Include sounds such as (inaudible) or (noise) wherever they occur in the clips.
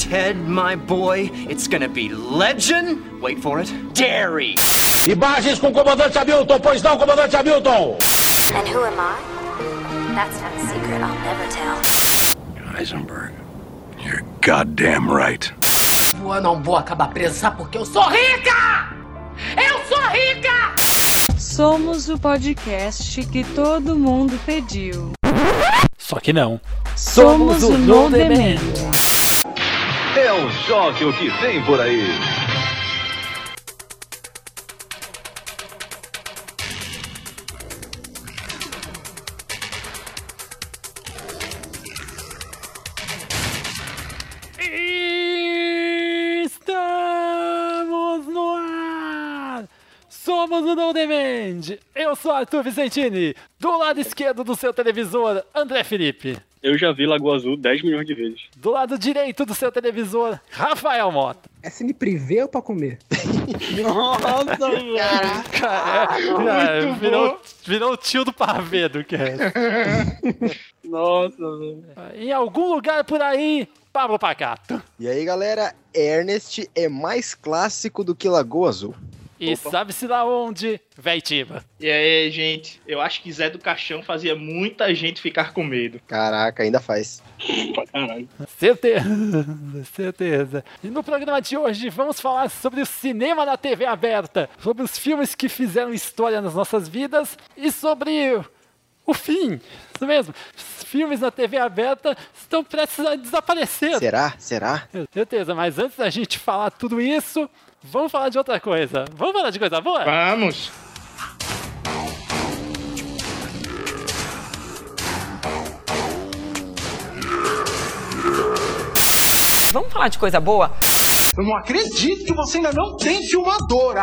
Ted, my boy, it's gonna be legend. Wait for it. Dairy. Imagens com o comandante Hamilton, pois não, comandante Hamilton? And who am I? That's not a secret I'll never tell. Heisenberg, you're goddamn right. Eu não vou acabar presa, sabe porque eu sou rica! Eu sou rica! Somos o podcast que todo mundo pediu. Só que não. Somos, o No Demand. É um choque o que vem por aí. Eu sou Arthur Vicentini, do lado esquerdo do seu televisor, André Felipe. Eu já vi Lagoa Azul 10 milhões de vezes. Do lado direito do seu televisor, Rafael Mota. É cine privê ou pra comer? (laughs) Nossa, Cara, é, virou, virou o tio do pavê do que (laughs) é. Nossa, velho. Em algum lugar por aí, Pablo Pacato. E aí, galera, Ernest é mais clássico do que Lagoa Azul. E sabe-se lá onde, Veitiba. E aí, gente, eu acho que Zé do Caixão fazia muita gente ficar com medo. Caraca, ainda faz. Pra caralho. Certeza, (laughs) certeza. E no programa de hoje vamos falar sobre o cinema na TV aberta, sobre os filmes que fizeram história nas nossas vidas e sobre o fim. Isso mesmo. Os filmes na TV aberta estão prestes a desaparecer. Será? Será? Certeza, mas antes da gente falar tudo isso, vamos falar de outra coisa. Vamos falar de coisa boa? Vamos! Vamos falar de coisa boa? Eu não acredito que você ainda não tem filmadora.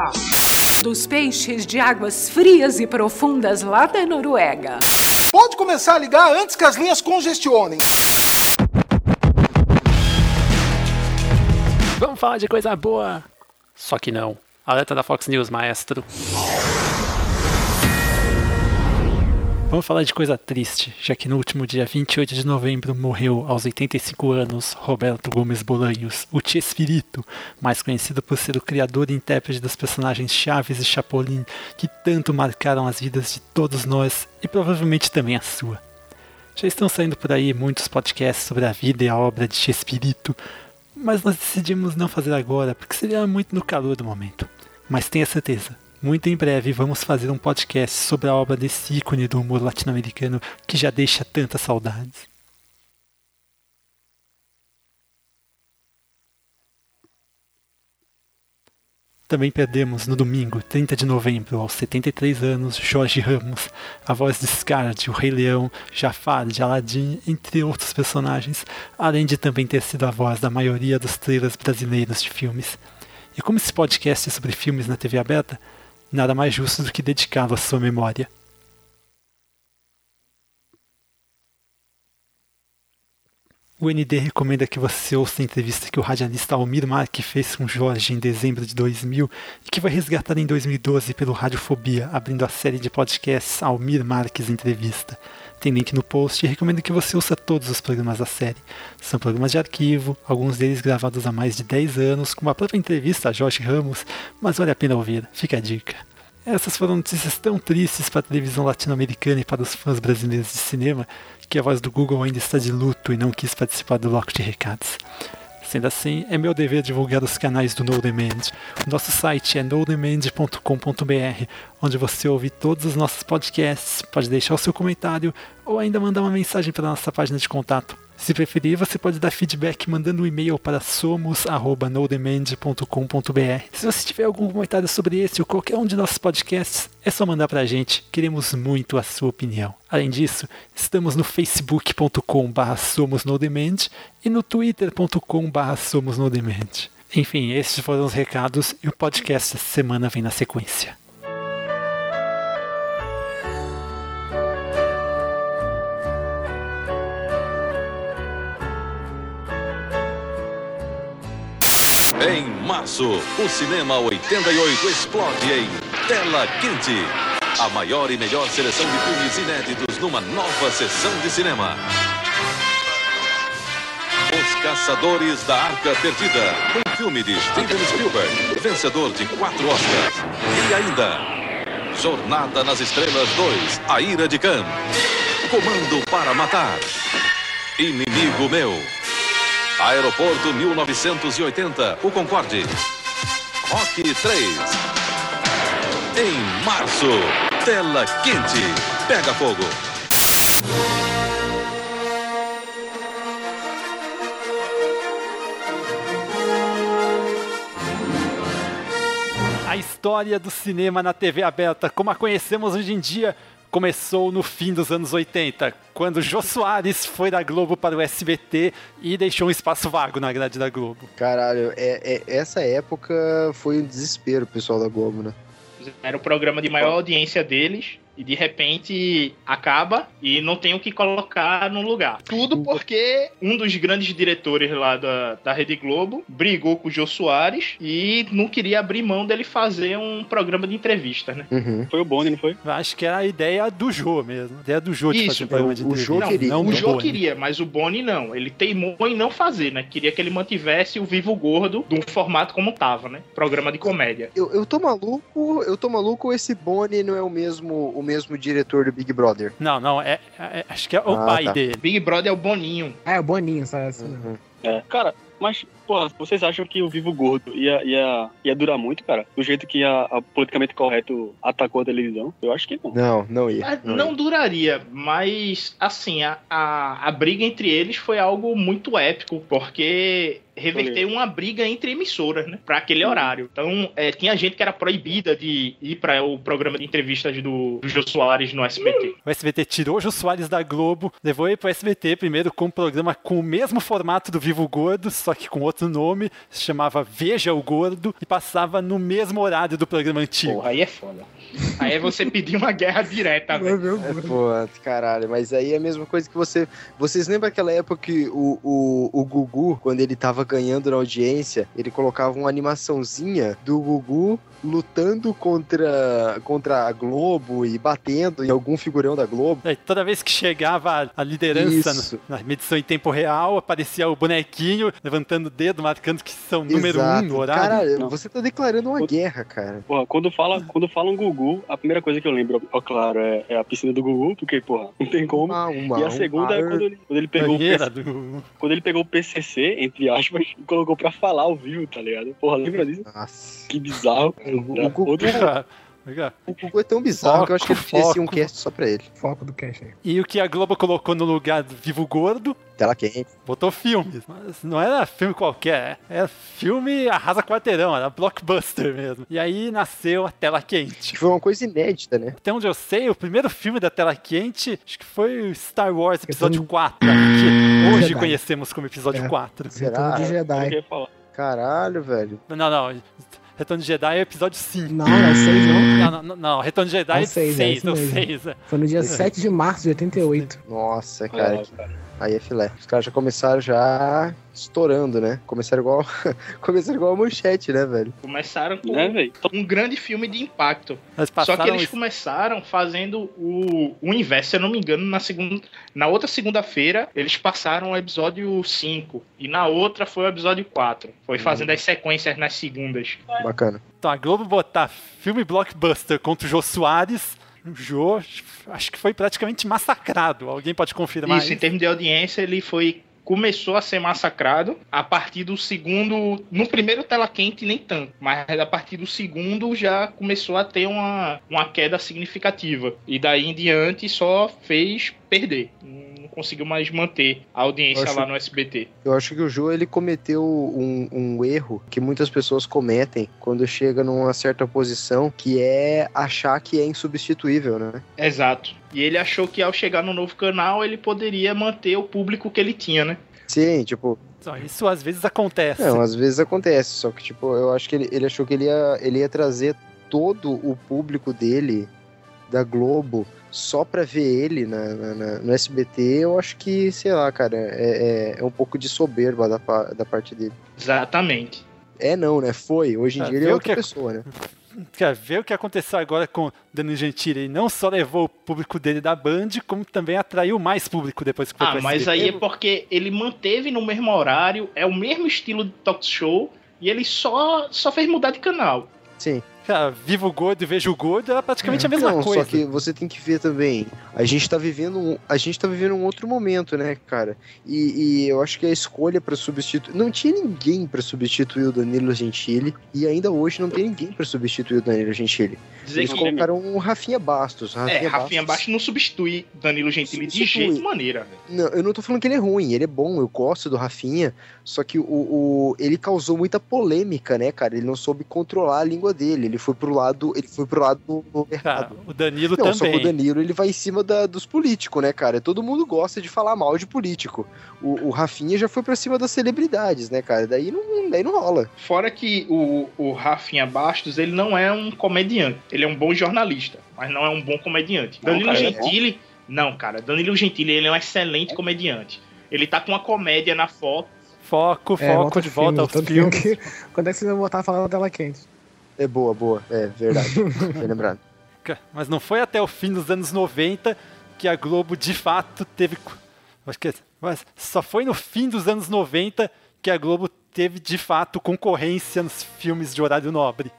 Dos peixes de águas frias e profundas lá da Noruega. Pode começar a ligar antes que as linhas congestionem. Vamos falar de coisa boa. Só que não. Alerta da Fox News, maestro. Vamos falar de coisa triste, já que no último dia 28 de novembro morreu, aos 85 anos, Roberto Gomes Bolanhos, o Chespirito, mais conhecido por ser o criador e intérprete dos personagens Chaves e Chapolin, que tanto marcaram as vidas de todos nós e provavelmente também a sua. Já estão saindo por aí muitos podcasts sobre a vida e a obra de Chespirito, mas nós decidimos não fazer agora porque seria muito no calor do momento. Mas tenha certeza, muito em breve vamos fazer um podcast sobre a obra desse ícone do humor latino-americano que já deixa tantas saudades. Também perdemos no domingo, 30 de novembro, aos 73 anos, Jorge Ramos, a voz de Scar de O Rei Leão, Jafar de Aladdin, entre outros personagens, além de também ter sido a voz da maioria dos trailers brasileiros de filmes. E como esse podcast é sobre filmes na TV aberta, nada mais justo do que dedicá-lo à sua memória. O ND recomenda que você ouça a entrevista que o radialista Almir Marque fez com Jorge em dezembro de 2000 e que vai resgatar em 2012 pelo Radiofobia, abrindo a série de podcasts Almir Marques Entrevista. Tem link no post e recomendo que você ouça todos os programas da série. São programas de arquivo, alguns deles gravados há mais de 10 anos, com a própria entrevista a Jorge Ramos, mas vale a pena ouvir, fica a dica. Essas foram notícias tão tristes para a televisão latino-americana e para os fãs brasileiros de cinema que a voz do Google ainda está de luto e não quis participar do bloco de recados. Sendo assim, é meu dever divulgar os canais do No Demand. O nosso site é nodemand.com.br, onde você ouve todos os nossos podcasts, pode deixar o seu comentário ou ainda mandar uma mensagem para a nossa página de contato. Se preferir, você pode dar feedback mandando um e-mail para somos@nodemand.com.br. Se você tiver algum comentário sobre esse ou qualquer um de nossos podcasts, é só mandar para a gente. Queremos muito a sua opinião. Além disso, estamos no facebook.com/somosnodemand e no twitter.com/somosnodemand. Enfim, esses foram os recados e o podcast essa semana vem na sequência. Em março, o Cinema 88 explode em Tela Quente. A maior e melhor seleção de filmes inéditos numa nova sessão de cinema. Os Caçadores da Arca Perdida, um filme de Steven Spielberg, vencedor de quatro Oscars. E ainda, Jornada nas Estrelas 2, A Ira de Khan, Comando para Matar, Inimigo Meu, Aeroporto 1980, O Concorde, Rock 3. Em março, Tela Quente, Pega Fogo. A história do cinema na TV aberta, como a conhecemos hoje em dia, começou no fim dos anos 80, quando Jô Soares foi da Globo para o SBT e deixou um espaço vago na grade da Globo. Caralho, é, é- essa época foi um desespero, o pessoal da Globo, né? Era o programa de maior audiência deles. E de repente acaba e não tem o que colocar no lugar. Tudo porque um dos grandes diretores lá da, da Rede Globo brigou com o Jô Soares e não queria abrir mão dele fazer um programa de entrevistas, né? Foi o Boni, não foi? Acho que era a ideia do Jô mesmo. A ideia do Jô de Isso, fazer um programa de o Jô entrevista. queria. Não o do Jô Boni. queria, mas o Boni não. Ele teimou em não fazer, né? Queria que ele mantivesse o Vivo Gordo de um formato como tava, né? Programa de comédia. Eu, eu tô maluco, eu tô maluco, esse Boni não é o mesmo, o mesmo diretor do Big Brother. Não, não, é, é- acho que é o Ah, pai tá. dele. Big Brother é o Boninho. Ah, é o Boninho, sabe assim. Uhum. É. Cara, mas, porra, vocês acham que o Vivo Gordo ia, ia, ia durar muito, cara? Do jeito que a, a politicamente correto atacou a televisão? Eu acho que não. Não, não ia. Não, Não ia. duraria, mas assim, a, a, a briga entre eles foi algo muito épico, porque reverteu uma briga entre emissoras, né? Pra aquele horário. Então, é, tinha gente que era proibida de ir para o programa de entrevistas do, do Jô Soares no SBT. O SBT tirou o Jô Soares da Globo, levou ele pro SBT primeiro com um programa com o mesmo formato do Vivo Gordo, só que com outro nome, se chamava Veja o Gordo, e passava no mesmo horário do programa antigo. Porra, aí é foda. Aí é você pedir uma guerra direta, velho. É, pô, caralho, mas aí é a mesma coisa que você. Vocês lembram aquela época que o, o, o Gugu, quando ele tava ganhando na audiência, ele colocava uma animaçãozinha do Gugu lutando contra, contra a Globo e batendo em algum figurão da Globo. Aí, toda vez que chegava a liderança no- na medição em tempo real, aparecia o bonequinho levantando o dedo, marcando que são número Exato. um no horário. Caralho, Não. você tá declarando uma guerra, cara. Porra, quando fala, quando falam Gugu, a primeira coisa que eu lembro, ó, claro, é, é a piscina do Gugu, porque, porra, não tem como. Uma, uma, e a segunda é mar. quando ele, quando ele pegou o PC, do... quando ele pegou o PCC, entre aspas, e colocou pra falar ao vivo, tá ligado? Porra, lembra disso? Nossa. Que bizarro. O, o Gugu, Outro- o Gugu é tão bizarro que eu acho que ele Foco, merecia um foco. cast só pra ele. Foco do cast aí. E o que a Globo colocou no lugar do Vivo Gordo, Tela quente. botou filmes. Mas não era filme qualquer, era filme arrasa quarteirão, era blockbuster mesmo. E aí nasceu a Tela Quente. Que foi uma coisa inédita, né? Até onde eu sei, o primeiro filme da Tela Quente, acho que foi o Star Wars Episódio Retorno- 4, que hoje Jedi. conhecemos como Episódio É. 4. Será? Jedi. Caralho, velho. Não, não, Retorno de Jedi é o Episódio 5. Não, não é 6 não. Não, não, não, Retorno de Jedi É é o seis, é 6, isso é o mesmo. 6. Foi no dia (laughs) 7 de março de 88. Nossa, cara. Ah, que- Aí é filé. Os caras já começaram já estourando, né? Começaram igual, (laughs) começaram igual a manchete, né, velho? Começaram com Né, um grande filme de impacto. Só que eles isso- começaram fazendo o, o inverso, se eu não me engano, na segunda. Na outra segunda-feira, eles passaram o episódio 5. E na outra foi o episódio 4. Foi fazendo as sequências nas segundas. Bacana. Então, a Globo botar filme blockbuster contra o Jô Soares, o Jô acho que foi praticamente massacrado. Alguém pode confirmar Isso, isso? em termos de audiência, ele foi. Começou a ser massacrado a partir do segundo. No primeiro tela quente, nem tanto. Mas a partir do segundo já começou a ter uma, uma queda significativa. E daí em diante só fez perder. Não conseguiu mais manter a audiência acho- lá no SBT. Eu acho que o Jô ele cometeu um, um erro que muitas pessoas cometem quando chega numa certa posição, que é achar que é insubstituível, né? Exato. E ele achou que ao chegar no novo canal ele poderia manter o público que ele tinha, né? Sim, tipo, isso às vezes acontece. não, às vezes acontece, só que tipo, eu acho que ele, ele achou que ele ia, ele ia trazer todo o público dele da Globo só pra ver ele na, na- na- no SBT, eu acho que, sei lá, cara, é, é, é um pouco de soberba da, da parte dele. Exatamente. É não, né? Foi. Hoje em É, dia ele é o outra que- pessoa, né? cara, ver o que aconteceu agora com o Danilo Gentili. Ele não só levou o público dele da Band, como também atraiu mais público depois que foi Ah, mas aí é porque ele manteve no mesmo horário, é o mesmo estilo de talk show, e ele só, só fez mudar de canal. Sim. Cara, vivo o gordo e vejo o gordo era praticamente a mesma não, coisa. só que você tem que ver também. A gente tá vivendo um, a gente tá vivendo um outro momento, né, cara? E, e eu acho que a escolha pra substituir. Não tinha ninguém pra substituir o Danilo Gentili. E ainda hoje não tem ninguém pra substituir o Danilo Gentili. Dizer Eles que- colocaram o Rafinha Bastos. é, Rafinha Rafinha Baixo não substitui Danilo Gentili de Substitui. jeito maneira. velho. Não, eu não tô falando que ele é ruim, ele é bom, eu gosto do Rafinha, só que o, o- ele causou muita polêmica, né, cara? Ele não soube controlar a língua dele, ele foi pro lado, ele foi pro lado do errado. o Danilo não, só que também. o Danilo ele vai em cima da- dos políticos, né, cara? Todo mundo gosta de falar mal de político. O, o Rafinha já foi pra cima das celebridades, né, cara? Daí não, daí não rola. Fora que o, o Rafinha Bastos, ele não é um comediante. Ele é um bom jornalista, mas não é um bom comediante. Não, Danilo cara, ele é Gentili... Não, cara. Danilo Gentili, ele é um excelente comediante. Ele tá com uma comédia na foto. Foco, É, foco volta de volta filme que- (laughs) Quando é que você vai voltar a falar da tela quente? É boa, boa. É verdade. (laughs) Bem lembrado. Mas não foi até o fim dos anos 90 que a Globo de fato teve. Acho que mas só foi no fim dos anos 90 que a Globo teve de fato concorrência nos filmes de horário nobre.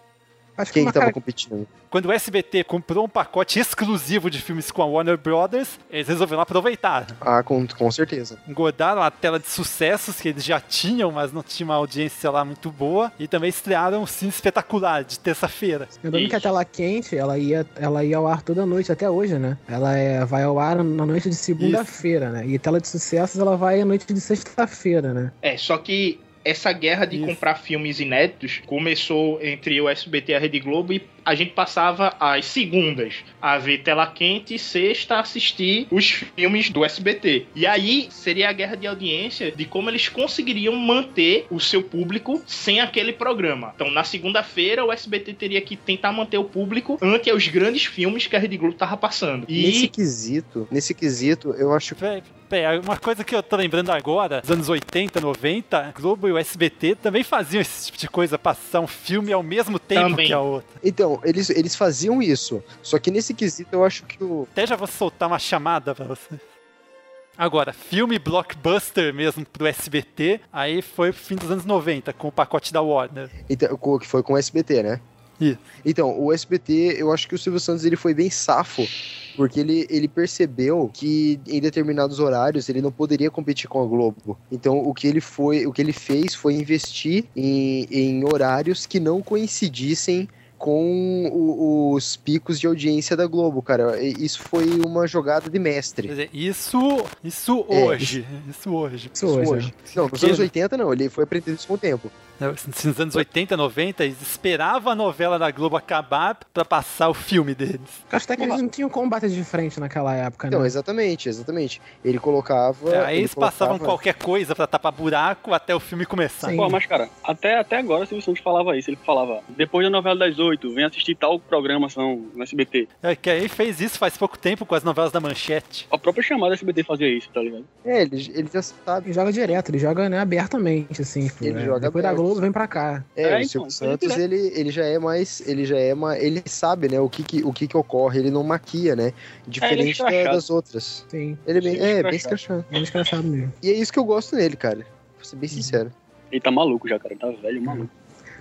Acho Quem uma tava cara- competindo? Quando o SBT comprou um pacote exclusivo de filmes com a Warner Brothers, eles resolveram aproveitar. Ah, com, com certeza. Engordaram a tela de sucessos que eles já tinham, mas não tinha uma audiência lá muito boa. E também estrearam o Cine Espetacular, de terça-feira. Lembrando que a tela quente, ela ia, ela ia ao ar toda noite, até hoje, né? Ela é, vai ao ar na noite de segunda-feira, né? E tela de sucessos, ela vai à noite de sexta-feira, né? É, só que essa guerra de comprar filmes inéditos começou entre o SBT e a Rede Globo e a gente passava as segundas a ver tela quente e sexta a assistir os filmes do SBT. E aí seria a guerra de audiência de como eles conseguiriam manter o seu público sem aquele programa. Então, na segunda-feira, o SBT teria que tentar manter o público ante os grandes filmes que a Rede Globo tava passando. E Nesse quesito, nesse quesito, eu acho que. Uma coisa que eu tô lembrando agora, dos anos 80, 90, a Globo e o SBT também faziam esse tipo de coisa, passar um filme ao mesmo tempo Também. que a outra. Então, eles, eles faziam isso. Só que nesse quesito eu acho que o. Até já vou soltar uma chamada pra você. Agora, filme blockbuster mesmo pro SBT, aí foi pro fim dos anos 90, com o pacote da Warner. Então, que foi com o SBT, né? Isso. Então, o SBT, eu acho que o Silvio Santos ele foi bem safo, porque ele, ele percebeu que em determinados horários ele não poderia competir com a Globo. Então, o que ele foi, o que ele fez foi investir em, em horários que não coincidissem com o- os picos de audiência da Globo, cara. Isso foi uma jogada de Quer mestre. dizer, isso, isso É, hoje. Isso hoje. Isso hoje, né? Não, nos anos 80 não, ele foi aprendendo isso com o tempo. Né, Nos anos 80, 90, eles esperavam a novela da Globo acabar pra passar o filme deles. Acho até que eles não tinham como bater de frente naquela época, Então, né? exatamente, exatamente. Ele colocava. É, aí ele eles passavam colocava- qualquer coisa pra tapar buraco até o filme começar. Pô, mas cara, até, até agora o Silvio Santos falava isso. Ele falava, depois da novela das oito, vem assistir tal programação no SBT. É que aí fez isso faz pouco tempo com as novelas da Manchete. A própria chamada do SBT fazia isso, tá ligado? É, ele, ele já sabe. Ele joga direto, ele joga né, abertamente, assim. Ele é, joga Depois da aberto. Globo, vem pra cá. É, É, o então, Silvio ele Santos, direto. ele, ele já é mais. Ele já é mais. Ele sabe, né, o que que, o que, que ocorre, ele não maquia, né? Diferente da- escrachado. das outras. Sim. Ele é bem, Sim, é, bem escrachado. Bem (laughs) escrachado mesmo. E é isso que eu gosto nele, cara. Vou ser Uhum. bem sincero. Ele tá maluco já, cara. Ele tá velho, maluco.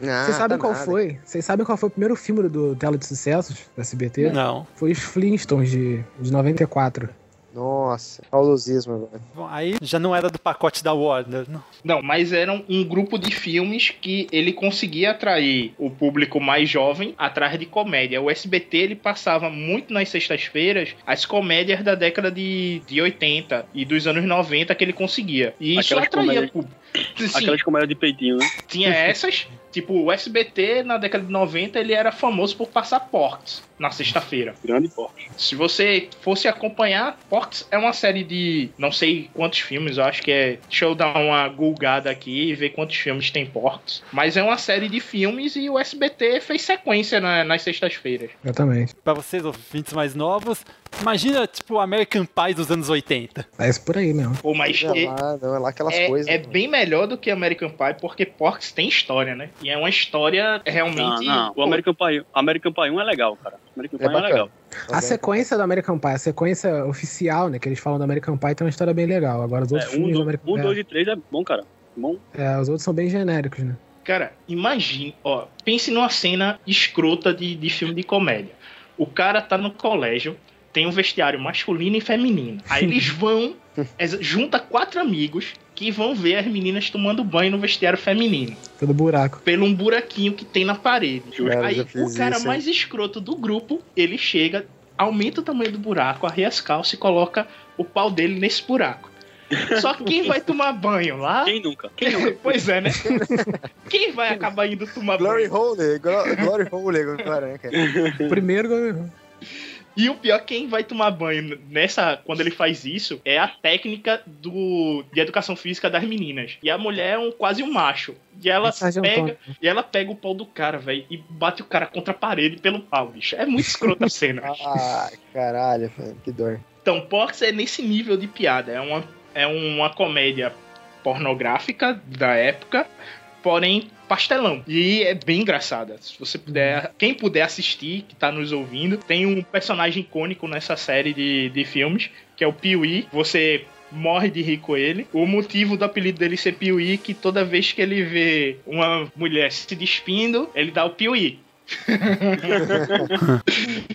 Ah, Vocês sabem tá qual nada. foi? Vocês sabem qual foi o primeiro filme do Tela de Sucessos do SBT? Não. Foi os Flintstones de, de 94. Nossa, saudosismo agora. Bom, aí já não era do pacote da Warner. Não. Não, mas eram um grupo de filmes que ele conseguia atrair o público mais jovem atrás de comédia. O SBT ele passava muito nas sextas-feiras as comédias da década de, de 80 e dos anos 90 que ele conseguia. E isso Aquelas atraía comédias- público. (laughs) Aquelas comédias de peitinho, né? tinha essas, tipo, o SBT na década de 90 ele era famoso por passar porcs. Na sexta-feira. Grande porte. Se você fosse acompanhar, Porks é uma série de não sei quantos filmes, eu acho que é. Deixa eu dar uma gulgada aqui e ver quantos filmes tem Porks. Mas é uma série de filmes e o SBT fez sequência na- nas sextas-feiras. Exatamente. Pra vocês, ouvintes mais novos, imagina, tipo, o American Pie dos anos 80. É isso por aí mesmo. Pô, mas Não é lá, não é lá aquelas é, coisas. é mano. bem melhor do que American Pie, porque Porks tem história, né? E é uma história realmente. Não, não. O American Pie, American Pie 1 é legal, cara. American Pie É 1 é bacana. legal. A sequência do American Pie, a sequência oficial, né, que eles falam do American Pie, tem uma história bem legal. Agora os outros É, um, filmes do do- American um, Pie. dois e três é bom, cara. Bom. É, os outros são bem genéricos, né? Cara, imagine, ó, pense numa cena escrota de, de filme de comédia. O cara tá no colégio, tem um vestiário masculino e feminino. Aí eles (laughs) vão, junta quatro amigos que vão ver as meninas tomando banho no vestiário feminino. Pelo buraco. Pelo um buraquinho que tem na parede. Cara, Aí o cara isso, hein? mais escroto do grupo, ele chega, aumenta o tamanho do buraco, arreia as calças e coloca o pau dele nesse buraco. Só que quem vai tomar banho lá? Quem nunca? Quem nunca? pois é, né? Quem vai acabar indo tomar Glory banho? Hole, Glo- Glory Hole agora, né, cara? Primeiro, E o pior, quem vai tomar banho nessa, quando ele faz isso, é a técnica do, de educação física das meninas. E a mulher é um, quase um macho. E ela pega, Antônio. e ela pega o pau do cara, velho, e bate o cara contra a parede pelo pau, bicho. É muito escrota a cena. (laughs) Ah, caralho, mano, que dor. Então, Porks é nesse nível de piada. É uma, é uma comédia pornográfica da época, porém pastelão. E é bem engraçada. Se você puder, quem puder assistir, que tá nos ouvindo, tem um personagem icônico nessa série de, de filmes, que é o Pee-wee. Você morre de rir com ele. O motivo do apelido dele ser Pee-wee é que toda vez que ele vê uma mulher se despindo, ele dá o Pee-wee. (laughs)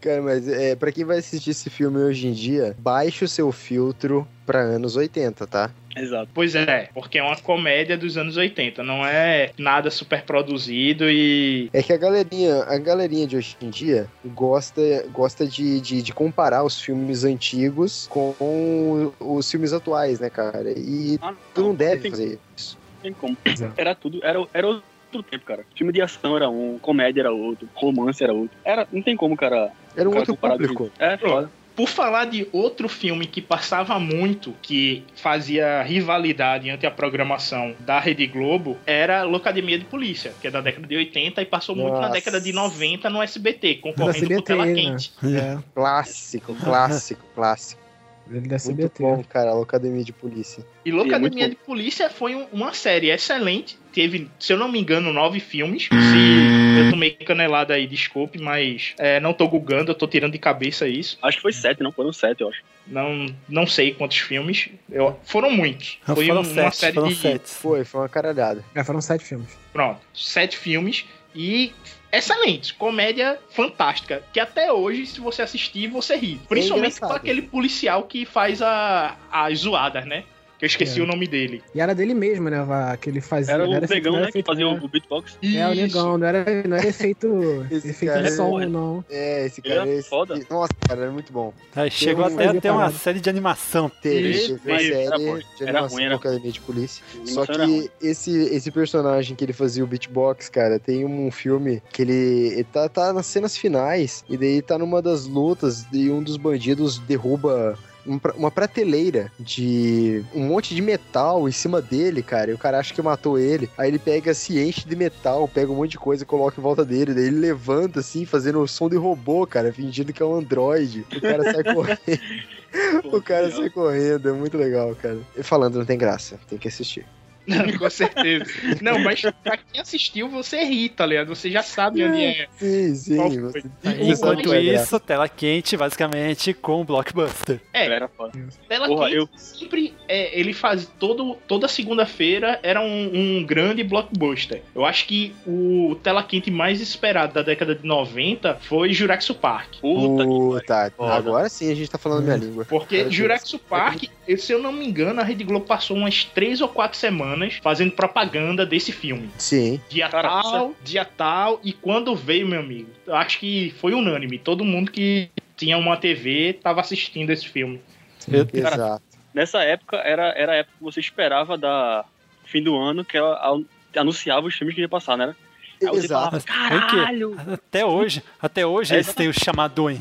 Cara, mas é, pra quem vai assistir esse filme hoje em dia, baixe o seu filtro pra anos 80, tá? Exato. Pois é, porque é uma comédia dos anos 80, não é nada super produzido e. É que a galerinha, a galerinha de hoje em dia gosta, gosta de, de, de comparar os filmes antigos com os filmes atuais, né, cara? E Ah, tu não deve tem- fazer isso. Tem como. Exato. Era tudo. Era, era outro tempo, cara. Filme de ação era um, comédia era outro, romance era outro. Era, não tem como, cara. Era um cara outro público. de- É, foda. Por falar de outro filme que passava muito, que fazia rivalidade entre a programação da Rede Globo, era Locademia de Polícia, que é da década de 80 e passou muito na Nossa. década de 90 no SBT, concorrendo com CBT, Tela né? Quente. É, Clássico, clássico, clássico. Ele da Muito CBT. bom, cara, a Academia de Polícia. E é muito Locademia bom. de Polícia foi um- uma série excelente. Teve, se eu não me engano, nove filmes. Se eu tomei canelada aí, desculpe, mas é, não tô gugando, eu tô tirando de cabeça isso. Acho que foi sete, não? Foram sete, eu acho. Não, não sei quantos filmes. Eu, foram muitos. Foi foram um- sete, uma série foram de. sete. Foi, foi uma caralhada. É, foram sete filmes. Pronto, sete filmes. E excelentes. Comédia fantástica. Que até hoje, se você assistir, você ri. Principalmente com engraçado. aquele policial que faz a, as zoadas, né? Eu esqueci É. o nome dele. E era dele mesmo, né? Vá, Que ele fazia. Era o era né? Que fazia é. o, beatbox. É, o Isso. negão, não era, não era efeito, (laughs) Esse efeito de é som, foda. não. É, esse Ele cara é é. foda. Nossa, cara, era muito bom. Aí chegou até fazia até uma série de animação. Teve, Isso, teve uma era série ruim. de Era animação ruim, era com Academia de Polícia. A Só era ruim. que esse, esse personagem que ele fazia o beatbox, cara, tem um filme que ele, ele tá, tá nas cenas finais, e daí tá numa das lutas, e um dos bandidos derruba um uma prateleira de um monte de metal em cima dele, cara, e o cara acha que matou ele. Aí ele pega, se enche de metal, pega um monte de coisa e coloca em volta dele. Daí ele levanta, assim, fazendo o som de robô, cara, fingindo que é um androide. O cara sai (laughs) correndo. O cara sai correndo, é muito legal, cara. E falando, não tem graça, tem que assistir. Não, (laughs) com certeza. Não, mas pra quem assistiu, você ri, tá ligado? Você já sabe onde é. Sim, sim. Qual Você, foi? você sabe Enquanto é isso, tela quente, basicamente, com blockbuster. É, Era foda. Tela Porra, Quente eu- sempre é, ele faz todo toda segunda-feira era um, um grande blockbuster. Eu acho que o Tela Quente mais esperado da década de 90 foi Jurassic Park. Puta que Puta, Foda. agora sim a gente tá falando minha língua. Porque. Jurassic Park, se eu não me engano, a Rede Globo passou umas três ou quatro semanas fazendo propaganda desse filme. Sim. Dia Cara, tal, dia tal, e quando veio, meu amigo, eu acho que foi unânime. Todo mundo que tinha uma TV tava assistindo esse filme. Eu- Cara, Exato. Nessa época, era, era a época que você esperava da fim do ano, que ela an- anunciava os filmes que ia passar, né? Aí você falava, que- caralho! Até hoje, até hoje É, eles têm os chamadões.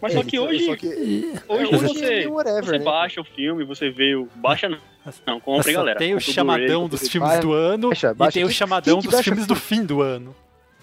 Mas só É, que hoje, só que- hoje hoje é você, meio whatever, você né? baixa o filme, você vê o... Baixa não. Não, Só galera. tem o chamadão dos filmes Vai, do ano baixa, e baixa. tem o chamadão quem que dos filmes do filme? fim do ano.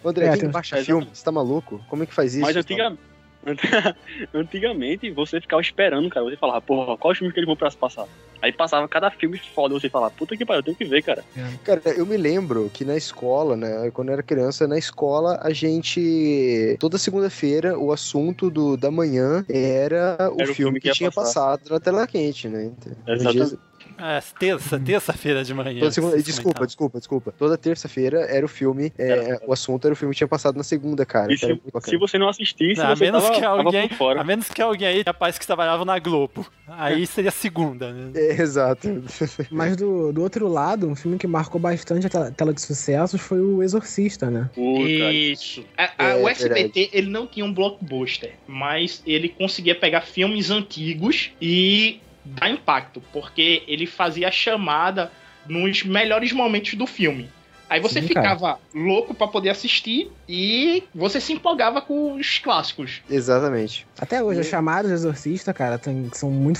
André, É, quem tem- baixa É, filme? Você tá maluco? Como é que faz isso? Mas antiga... (laughs) antigamente você ficava esperando, cara. Você falava, porra, qual filme que eles vão pra passar? Aí passava cada filme foda, você falava, puta que pariu, eu tenho que ver, cara. Cara, eu me lembro que na escola, né, quando eu era criança, na escola a gente. Toda segunda-feira o assunto do, da manhã era o, Era o filme, filme que que, tinha passar. passado na tela quente, né? Exatamente. É, terça, terça-feira de manhã. Toda segunda- Desculpa, desculpa, desculpa. Toda terça-feira era o filme. é, o assunto era o filme que tinha passado na segunda, cara. E se, bacana. se você não assistisse, Não, a você menos tava, que alguém, a menos que alguém aí, rapaz, que trabalhava na Globo. Aí seria segunda, né? É, exato. (laughs) Mas do, do outro lado, um filme que marcou bastante a tela, tela de sucessos foi o Exorcista, né? Puta, Isso. A- a- É, o SBT, verdade. ele não tinha um blockbuster, mas ele conseguia pegar filmes antigos e dar impacto, porque ele fazia a chamada nos melhores momentos do filme. Aí você Sim, cara. ficava louco pra poder assistir e você se empolgava com os clássicos. Exatamente. Até hoje, as chamadas do Exorcista, cara, tem- são muito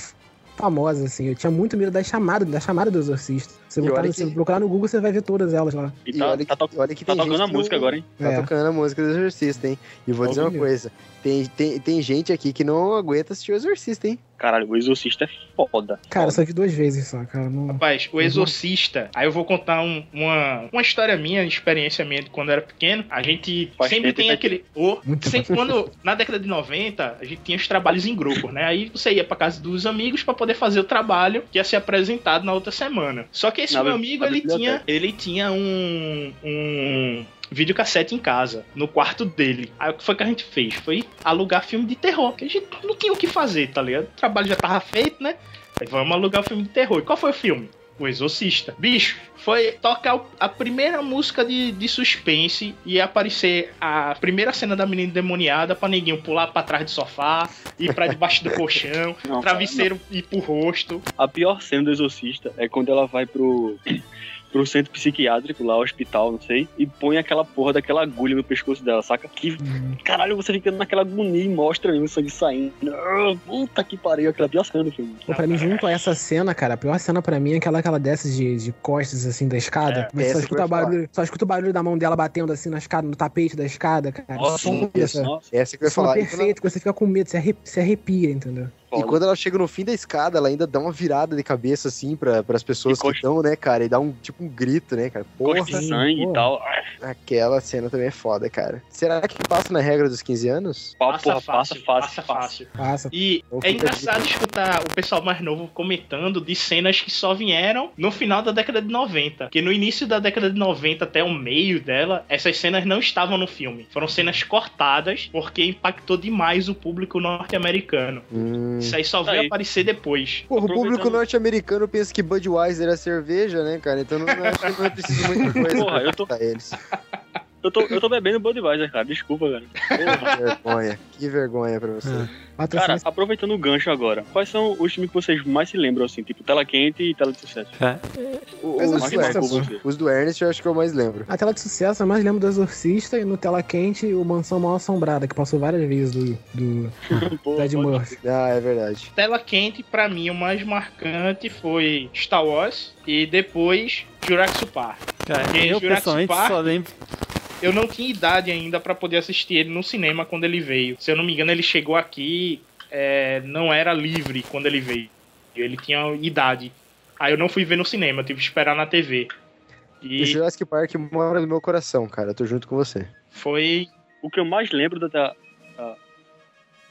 famosas, assim. Eu tinha muito medo da chamada, da chamada do Exorcista. Se E botar que- se procurar no Google, você vai ver todas elas lá. E E tá, olha, tá, que, to- olha que tá tem tocando gente a música não- agora, hein? Tá É. tocando a música do Exorcista, hein? E vou dizer uma coisa: tem, tem, tem gente aqui que não aguenta assistir o Exorcista, hein? Caralho, o Exorcista é foda. Cara, só vi duas vezes só, cara. Não... Rapaz, o Exorcista, aí eu vou contar um- uma, uma história minha, experiência minha de quando eu era pequeno. A gente Faz sempre tem que aquele. Muito sempre quando, na década de 90, a gente tinha os trabalhos em grupo, né? Aí você ia pra casa dos amigos pra poder fazer o trabalho que ia ser apresentado na outra semana. Só que esse Na meu amigo, ele tinha, ele tinha um. um videocassete em casa, no quarto dele. Aí o que foi que a gente fez? Foi alugar filme de terror, que a gente não tinha o que fazer, tá ligado? O trabalho já tava feito, né? Aí vamos alugar o filme de terror. E qual foi o filme? O Exorcista. Bicho, foi tocar a primeira música de, de suspense e aparecer a primeira cena da menina demoniada pra ninguém pular pra trás do sofá, ir pra debaixo do colchão, (laughs) Não, travesseiro ir pro rosto. A pior cena do Exorcista é quando ela vai pro, pro centro psiquiátrico, lá, hospital, não sei, e põe aquela porra daquela agulha no pescoço dela, saca? Que caralho, você fica naquela agonia e mostra mesmo o sangue saindo. Ah, Puta que pariu, aquela pior cena do filme. Pô, pra mim, junto a essa cena, cara, a pior cena pra mim é aquela que ela desce de, de costas, assim, da escada. Mas essa só escuta, barulho, só escuta o barulho da mão dela batendo, assim, na escada, no tapete da escada, cara. Nossa, isso, dessa- Nossa, Essa que eu ia falar. Perfeito, que você fica com medo, você arrepia, você arrepia entendeu? E quando ela chega no fim da escada, ela ainda dá uma virada de cabeça, assim, pra, pras pessoas E que estão, né, cara? E dá um, tipo, um grito, né, cara? Porra, de sangue porra. e tal. aquela cena também é foda, cara. Será que passa na regra dos 15 anos? Passa porra, fácil, passa fácil, fácil. Passa. E é engraçado escutar o pessoal mais novo comentando de cenas que só vieram no final da década de 90. Porque no início da década de 90 até o meio dela, essas cenas não estavam no filme. Foram cenas cortadas porque impactou demais o público norte-americano. Hum. Isso aí só veio Aí. aparecer depois. Porra, o público norte-americano pensa que Budweiser é cerveja, né, cara? Então não, acho que não é preciso muita (laughs) coisa Porra, eu tô- pra eles. Eu tô, eu tô bebendo Budweiser, cara. Desculpa, velho. Que vergonha. Que vergonha pra você. É. Cara, aproveitando o gancho agora, quais são os filmes que vocês mais se lembram, assim, tipo tela quente e tela de sucesso? É. O- os, do Ernest, os do Ernest eu acho que eu mais lembro. A tela de sucesso, eu mais lembro do Exorcista e no Tela Quente o Mansão Mal Assombrada, que passou várias vezes do, do (laughs) Pô, Ed pode- Murphy. Ah, é verdade. Tela quente, pra mim, o mais marcante foi Star Wars e depois Jurassic Park. Cara, eu Jurassic pessoalmente Park- só lembro. Eu não tinha idade ainda pra poder assistir ele no cinema quando ele veio. Se eu não me engano, ele chegou aqui, é, não era livre quando ele veio. Ele tinha idade. Aí eu não fui ver no cinema, eu tive que esperar na TV. E Jurassic Park mora no meu coração, cara. Eu tô junto com você. foi. O que eu mais lembro da-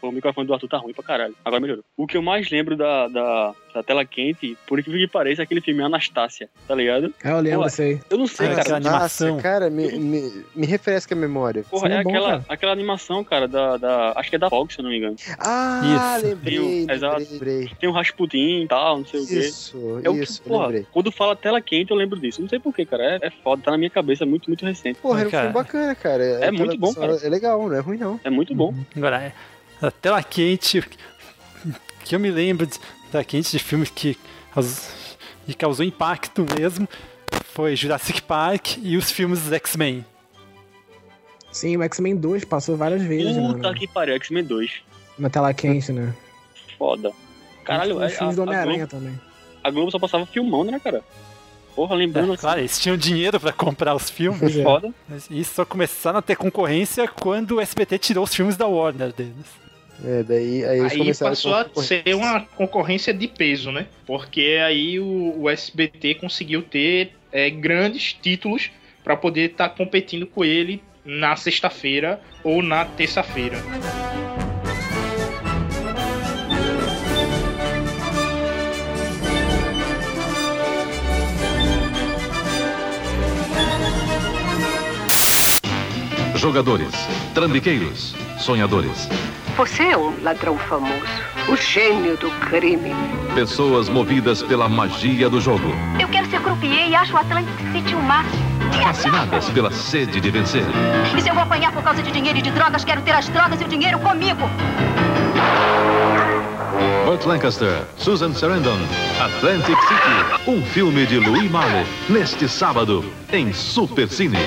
Pô, o microfone do Arthur tá ruim pra caralho. Agora melhorou. O que eu mais lembro da, da, da tela quente, por incrível que pareça, é aquele filme Anastácia, tá ligado? É, eu lembro Pô, isso aí. Eu não sei, Ah, cara. aquela animação. Cara, me, me, me refresca a memória. Porra, Sim, é é bom, aquela, cara. aquela animação, cara, da, da. Acho que é da Fox, se eu não me engano. Ah, Isso. lembrei, Tem exato. lembrei. Tem o Rasputin e tal, não sei o quê. Isso, É o isso, que, porra, lembrei. quando fala tela quente, eu lembro disso. Não sei porquê, cara. É, é foda, tá na minha cabeça, é muito, muito recente. Porra, era um Cara, filme bacana, cara. é muito bom, Aquela- É legal, não é ruim, não. É muito bom. Agora, é, a tela quente, que eu me lembro de tela quente de filmes que, que causou impacto mesmo, foi Jurassic Park e os filmes dos X-Men. Sim, o X-Men 2 passou várias vezes, né? Puta na- que pariu, X-Men 2. Na tela quente, né? Foda. Caralho, Os a, filmes do Homem-Aranha Globo, também. a Globo só passava filmando, né, cara? Porra, lembrando É, claro, eles tinham dinheiro pra comprar os filmes. É. Foda. Isso só começaram a ter concorrência quando o SBT tirou os filmes da Warner deles. É, daí aí eles Aí começaram passou a concorrência. ser uma concorrência de peso, né? Porque aí o, o SBT conseguiu ter é, grandes títulos para poder estar competindo com ele na sexta-feira ou na terça-feira. Jogadores, trambiqueiros, sonhadores, Você é um ladrão famoso, o gênio do crime. pessoas movidas pela magia do jogo, Eu quero ser croupier e acho o Atlantic City o máximo. fascinadas pela sede de vencer. E se eu vou apanhar por causa de dinheiro e de drogas, quero ter as drogas e o dinheiro comigo. Burt Lancaster, Susan Sarandon, Atlantic City, um filme de Louis Malle, neste sábado, em Super Cine.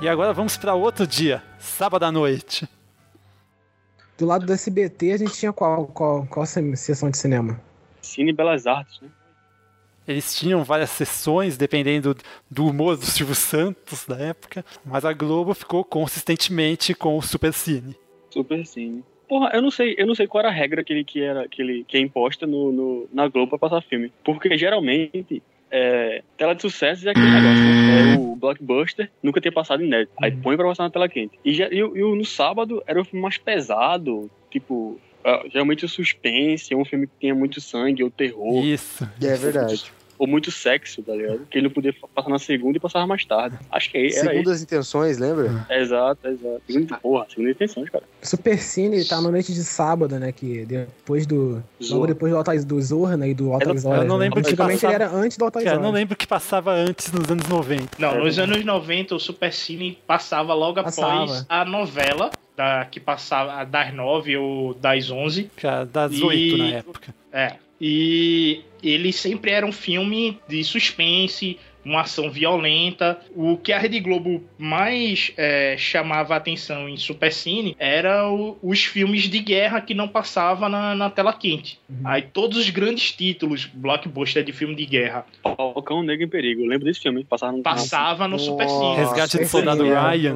E agora vamos pra outro dia, sábado à noite. Do lado do SBT, a gente tinha qual, qual, qual se- sessão de cinema? Cine Belas Artes, né? Eles tinham várias sessões, dependendo do humor do Silvio Santos da época, mas a Globo ficou consistentemente com o Super Cine. Super Cine. Porra, eu não sei, eu não sei qual era a regra que ele que era que ele que é imposta no, no- na Globo pra passar filme. Porque geralmente é, tela de sucesso é aquele negócio, né? É o blockbuster, nunca tinha passado inédito. Aí põe pra passar na tela quente. E, já- e o- e o- no sábado era um filme mais pesado, tipo, ah, geralmente o suspense, é um filme que tinha muito sangue ou terror. Isso. É verdade. Ou muito sexo, tá ligado? Que ele não podia passar na segunda e passava mais tarde. Acho que era Segundo as intenções, lembra? isso. Exato, exato. Segunda, porra, segunda intenções, cara. Super Cine tá na noite de sábado, né? Que depois do. Logo depois do Altas do Zorra, né? E do Altas eu Horas. não né? lembro que Antigamente ele passava- era antes do Altas Cara, eu Horas. não lembro o que passava antes nos anos 90. Não, nos anos 90 o Super Cine passava logo após Passava. a novela, da, que passava das 9 ou das 11. Cara, das E- 8 na época. É. E ele sempre era um filme de suspense, uma ação violenta. O que a Rede Globo mais é, chamava a atenção em Supercine era o- os filmes de guerra que não passava na, na tela quente. Aí todos os grandes títulos blockbuster de filme de guerra Falcão Negro em Perigo. Eu lembro desse filme. Passava no passava no Supercine. Resgate do esse Soldado é, Ryan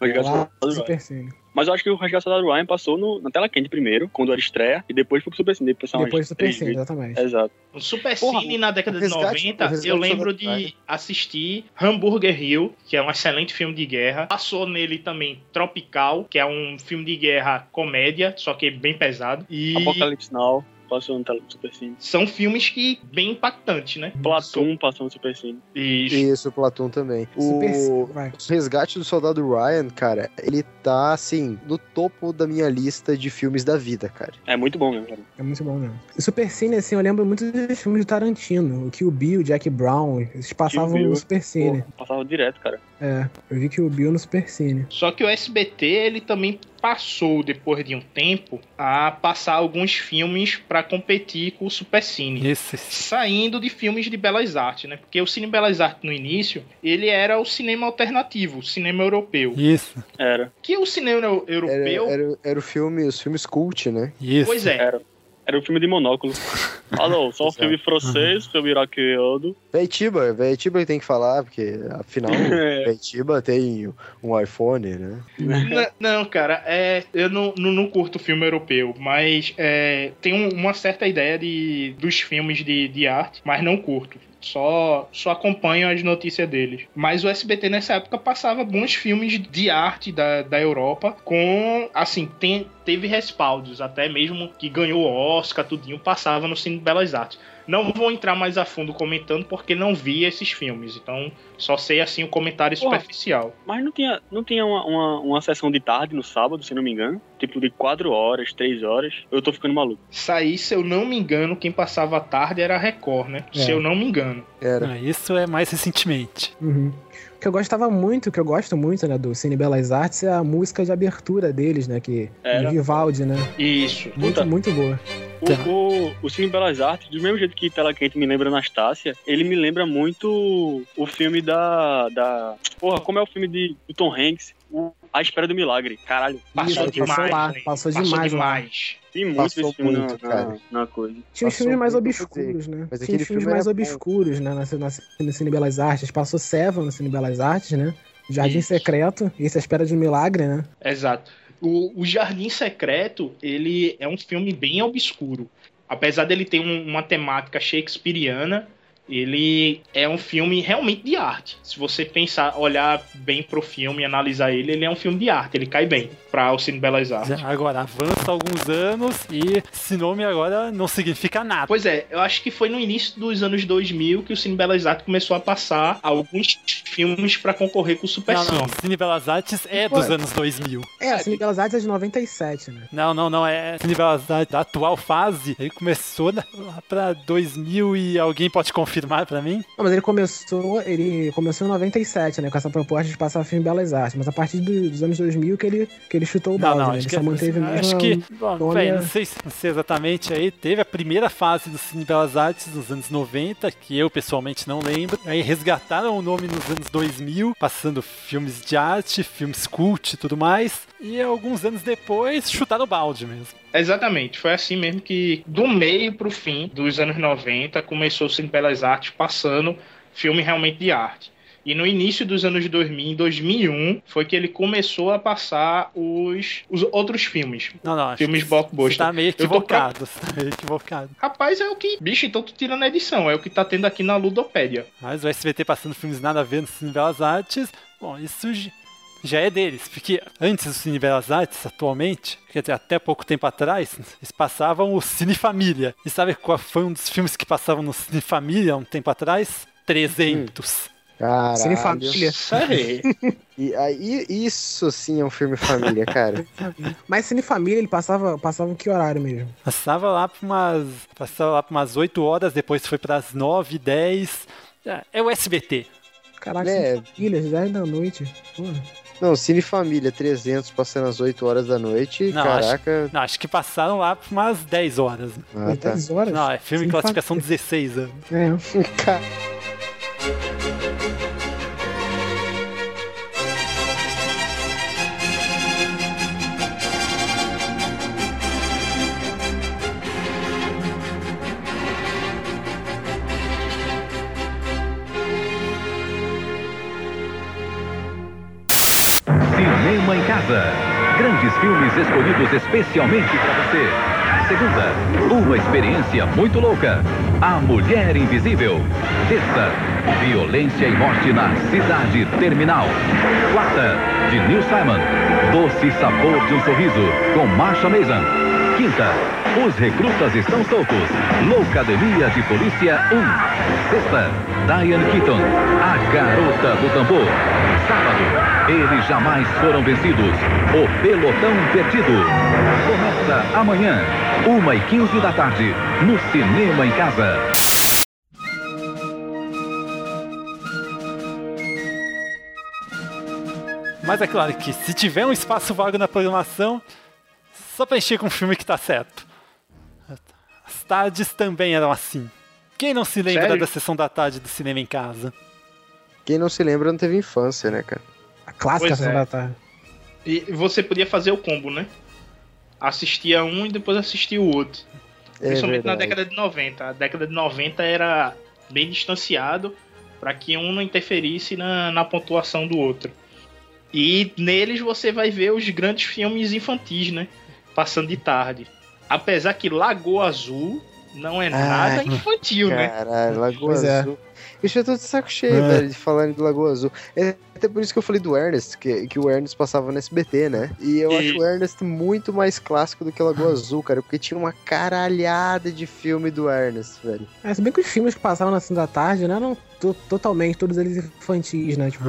Resgate do Soldado Ryan. Mas eu acho que o Resgate do Soldado Ryan passou no- na tela quente primeiro, quando era estreia, e depois foi pro Super Cine. Depois, Depois do Super Cine, exatamente. Exato. O Super Porra, Cine na década de resgate- 90, o resgate eu lembro Ryan. de assistir Hamburger Hill, que é um excelente filme de guerra. Passou nele também Tropical, que é um filme de guerra comédia, só que bem pesado. E Apocalipse Now passou na tela do Super Cine. são filmes que bem impactantes, né? Platum passou no Super Cine. E Isso, o Platum também. Super O. Resgate do Soldado Ryan, cara, ele tá, assim, no topo da minha lista de filmes da vida, cara. É muito bom mesmo, cara. É muito bom mesmo. O Super Cine, assim, eu lembro muito dos filmes do Tarantino. O Kill Bill, Jack Brown, eles passavam no Super Cine. Pô, passava direto, cara. É, eu vi Kill Bill no Super Cine. Só que o SBT ele também passou depois de um tempo a passar alguns filmes para competir com o Supercine. Esse. Saindo de filmes de belas artes, né? Porque o Cine Belas Artes no início, ele era o cinema alternativo, o cinema europeu. Isso. Era. Que o cinema eu- Era, europeu, era, era o filme, os filmes cult, né? Isso. pois é, Era. Era um filme de monóculo. (laughs) Alô, só um filme francês, filme iraquiano. Veitiba, Veitiba tem que falar, porque afinal, (laughs) É. Veitiba tem um iPhone, né? Não, cara, é, eu não, não, não curto filme europeu, mas é, tenho um- uma certa ideia de, dos filmes de, de arte, mas não curto. Só, só acompanho as notícias deles. Mas o SBT nessa época passava bons filmes de arte da, da Europa com, assim, tem, teve respaldos, até mesmo que ganhou Oscar, tudinho, passava no Cine Belas Artes. Não vou entrar mais a fundo comentando porque não vi esses filmes, então só sei assim o comentário Porra. superficial. Mas não tinha, não tinha uma, uma, uma sessão de tarde no sábado, se não me engano. Tipo de 4 horas, 3 horas. Eu tô ficando maluco. Saí, se eu não me engano, quem passava a tarde era a Record, né? É. Se eu não me engano. Era. Ah, isso é mais recentemente. Uhum. Que eu gostava muito, que eu gosto muito, né, do Cine Belas Artes é a música de abertura deles, né, que Era. de Vivaldi, né? Isso. Muito, Puta. muito boa. O, o, o Cine Belas Artes, do mesmo jeito que Tela Quente me lembra Anastácia, ele me lembra muito o filme da. da porra, como é o filme de, do Tom Hanks? O A Espera do Milagre. Caralho. Passou Isso, demais. passou lá, né? passou demais lá. demais. Tem muito esse filme na- muito, na, cara. na coisa. Tinha os filmes mais obscuros, né? mas Tinha os filmes filme mais bom. obscuros, né? Na, na, no Cine Belas Artes. Passou Seven no Cine Belas Artes, né? Jardim Isso. Secreto, esse é a espera de um milagre, né? Exato. O, o Jardim Secreto, ele é um filme bem obscuro. Apesar dele ter um- uma temática shakespeariana, ele é um filme realmente de arte. Se você pensar, olhar bem pro filme e analisar ele, ele é um filme de arte, ele cai bem para o Cine Belas Artes. Agora, avança alguns anos e esse nome agora não significa nada. Pois é, eu acho que foi no início dos anos 2000 que o Cine Belas Artes começou a passar alguns filmes para concorrer com o Super Não, Cine. não, Cine Belas Artes é Pô. dos anos 2000. É, a Cine Belas Artes é de 97, né? Não, não, não, é Cine Belas Artes da atual fase. Ele começou na- lá pra 2000 e alguém pode confirmar pra mim? Não, mas ele começou, ele começou em 97, né? Com essa proposta de passar filme Belas Artes. Mas a partir do- dos anos 2000 que ele, que ele chutou o Não, balde, não, né? acho Ele que, só manteve mesmo acho que bom, nome véi, é- não, sei, se- não sei exatamente aí, teve a primeira fase do Cine Belas Artes nos anos 90, que eu pessoalmente não lembro. Aí resgataram o nome nos anos 2000, passando filmes de arte, filmes cult e tudo mais. E alguns anos depois chutaram o balde mesmo. Exatamente, foi assim mesmo que do meio pro fim dos anos 90 começou o Cine Belas Artes passando filme realmente de arte. E no início dos anos 2000, em 2001, foi que ele começou a passar os, os outros filmes. Não, não, Filmes blockbuster. tá meio equivocado, (laughs) tá meio equivocado. Rapaz, é o que. Bicho, então tu tira na edição. É o que tá tendo aqui na Ludopédia. Mas o SBT passando filmes nada a ver no Cine Belas Artes, bom, isso já é deles, porque antes do Cine Belas Artes, atualmente, quer dizer, até pouco tempo atrás, eles passavam o Cine Família. E sabe qual foi um dos filmes que passavam no Cine Família há um tempo atrás? 300. Caralho. Cine Família. (laughs) E aí, isso sim é um filme família, cara. (laughs) Mas Cine Família ele passava, passava em que horário mesmo? Passava lá para umas, passava lá para umas 8 horas, depois foi para as 9, 10. É, o SBT. Caraca, É. Cine Família, 10 da noite. Pô. Não, Cine Família 300 passando às 8 horas da noite. Não, caraca. Não, acho que passaram lá por umas 10 horas. Ah, tá. 10 horas? Não, é filme Cine classificação 16 anos. É. (laughs) Ca- Casa. Grandes filmes escolhidos especialmente para você. Segunda, uma experiência muito louca. A Mulher Invisível. Terça, violência e morte na Cidade Terminal. Quarta, de Neil Simon. Doce sabor de um sorriso, com Marsha Mason. Quinta, os recrutas estão soltos. Loucademia de Polícia 1. Sexta, Diane Keaton, a garota do tambor. Sábado, eles jamais foram vencidos. O pelotão perdido. Começa amanhã, 1 e 15 da tarde, no Cinema em Casa. Mas é claro que se tiver um espaço vago na programação, só pra encher com um filme que tá certo. As tardes também eram assim. Quem não se lembra Sério? da sessão da tarde do cinema em casa? Quem não se lembra não teve infância, né, cara? A clássica Pois Sessão é. da Tarde. E você podia fazer o combo, né? Assistia um e depois assistia o outro. É Principalmente na verdade. década de 90. A década de 90 era bem distanciado para que um não interferisse na, na pontuação do outro. E neles você vai ver os grandes filmes infantis, né? Passando de tarde. Apesar que Lagoa Azul não é nada Ai, (laughs) infantil, né? Caralho, Lagoa Pois é. Azul. Eu já tô de saco cheio, É. velho, de falar de Lagoa Azul. É até por isso que eu falei do Ernest, que, que o Ernest passava no SBT, né? E eu E- acho o Ernest muito mais clássico do que Lagoa Azul, cara, porque tinha uma caralhada de filme do Ernest, velho. É, se bem que os filmes que passavam na Sessão da Tarde não eram to- totalmente todos eles infantis, né? Tipo,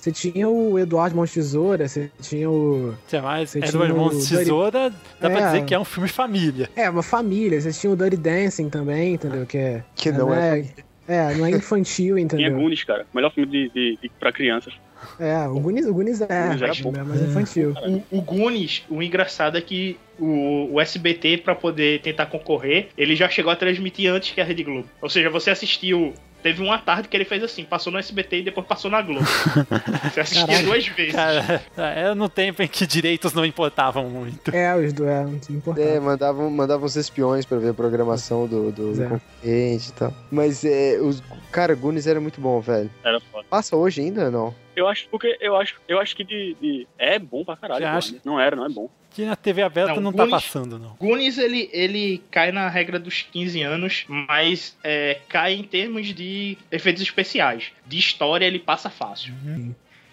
você tinha o Eduardo de Tesoura, você tinha o. Tinha mais. Você Era tinha o Irmãos o de Tesoura, dá pra É. dizer que é um filme família. É, uma família. Você tinha o Dirty Dancing também, entendeu? Que é. Que não é né? É, não é infantil, (laughs) Tinha entendeu? Goonies, cara. Melhor filme de, de, de, pra crianças. É, o Goonies, o Goonies é, Goonies era acho, bom. é mais infantil. O, o Goonies, o engraçado é que o, o SBT, pra poder tentar concorrer, ele já chegou a transmitir antes que a Rede Globo. Ou seja, você assistiu. Teve uma tarde que ele fez assim, passou no SBT e depois passou na Globo. (laughs) Você assistia Caralho. duas vezes. Cara, era no tempo em que direitos não importavam muito. É, os do é, não importa. É, mandavam, mandavam os espiões pra ver a programação do, do, do É. concorrente e tal. Mas, é, os, cara, Goonies era muito bom, velho. Era foda. Passa hoje ainda ou não? Eu acho, porque eu acho, eu acho que de, de- é bom pra caralho. Acha? Não era, não é bom. Que na TV aberta não, Não, tá Goonies- passando, não. Goonies, ele, ele cai na regra dos 15 anos, mas é, cai em termos de efeitos especiais. De história, ele passa fácil.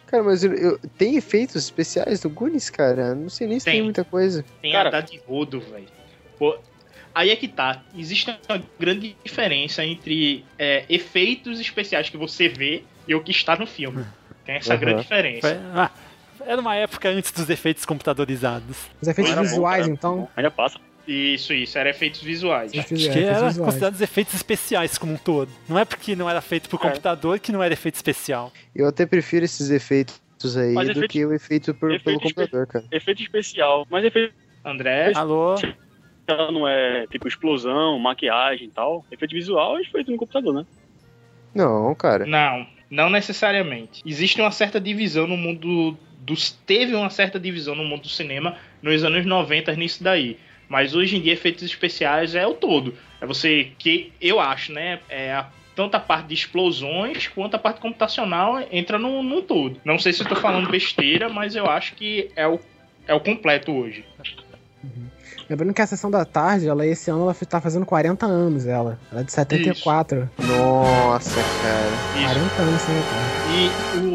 Cara, mas eu, eu- tem efeitos especiais do Goonies, cara? Não sei nem se tem, Tem. muita coisa. Tem Cara- a dar de rodo, velho. Aí é que tá. Existe uma grande diferença entre é, efeitos especiais que você vê e o que está no filme. Tem essa Aham. grande diferença. Foi- ah, era uma época antes dos efeitos computadorizados. Os efeitos Era bom, visuais, cara. então. Ainda passa. Isso, isso. Era efeitos visuais. Acho que é, efeitos era visuais. considerados efeitos especiais como um todo. Não é porque não era feito por É. computador que não era efeito especial. Eu até prefiro esses efeitos aí Mas do efeito- que o efeito por- efeito pelo computador, cara. Efeito especial. Mas efeito André, Alô? não é tipo explosão, maquiagem e tal. Efeito visual é feito no computador, né? Não, cara. Não, não necessariamente. Existe uma certa divisão no mundo dos. Teve uma certa divisão no mundo do cinema nos anos 90 nisso daí. Mas hoje em dia, efeitos especiais é o todo. É você que eu acho, né? É a, tanto a parte de explosões quanto a parte computacional entra num, num todo. Não sei se eu tô falando besteira, mas eu acho que é o, é o completo hoje. Lembrando que a sessão da tarde, ela esse ano ela tá fazendo 40 anos, ela. Ela é de 74. Nossa, cara. Isso. 40 anos, sim, cara. E o.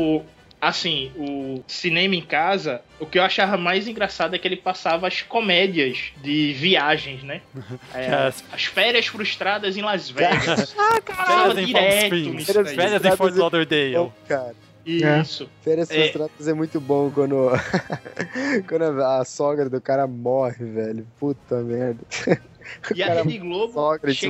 Assim, o cinema em casa, o que eu achava mais engraçado é que ele passava as comédias de viagens, né? (laughs) É, As- as férias frustradas em Las Vegas. (laughs) Férias Springs. nisso Férias daí. Férias em Fort Lauderdale. Bom, cara. Isso. Férias É. frustradas é muito bom quando, (laughs) quando a sogra do cara morre, velho. Puta merda. E (laughs) a Rede Globo sogra che-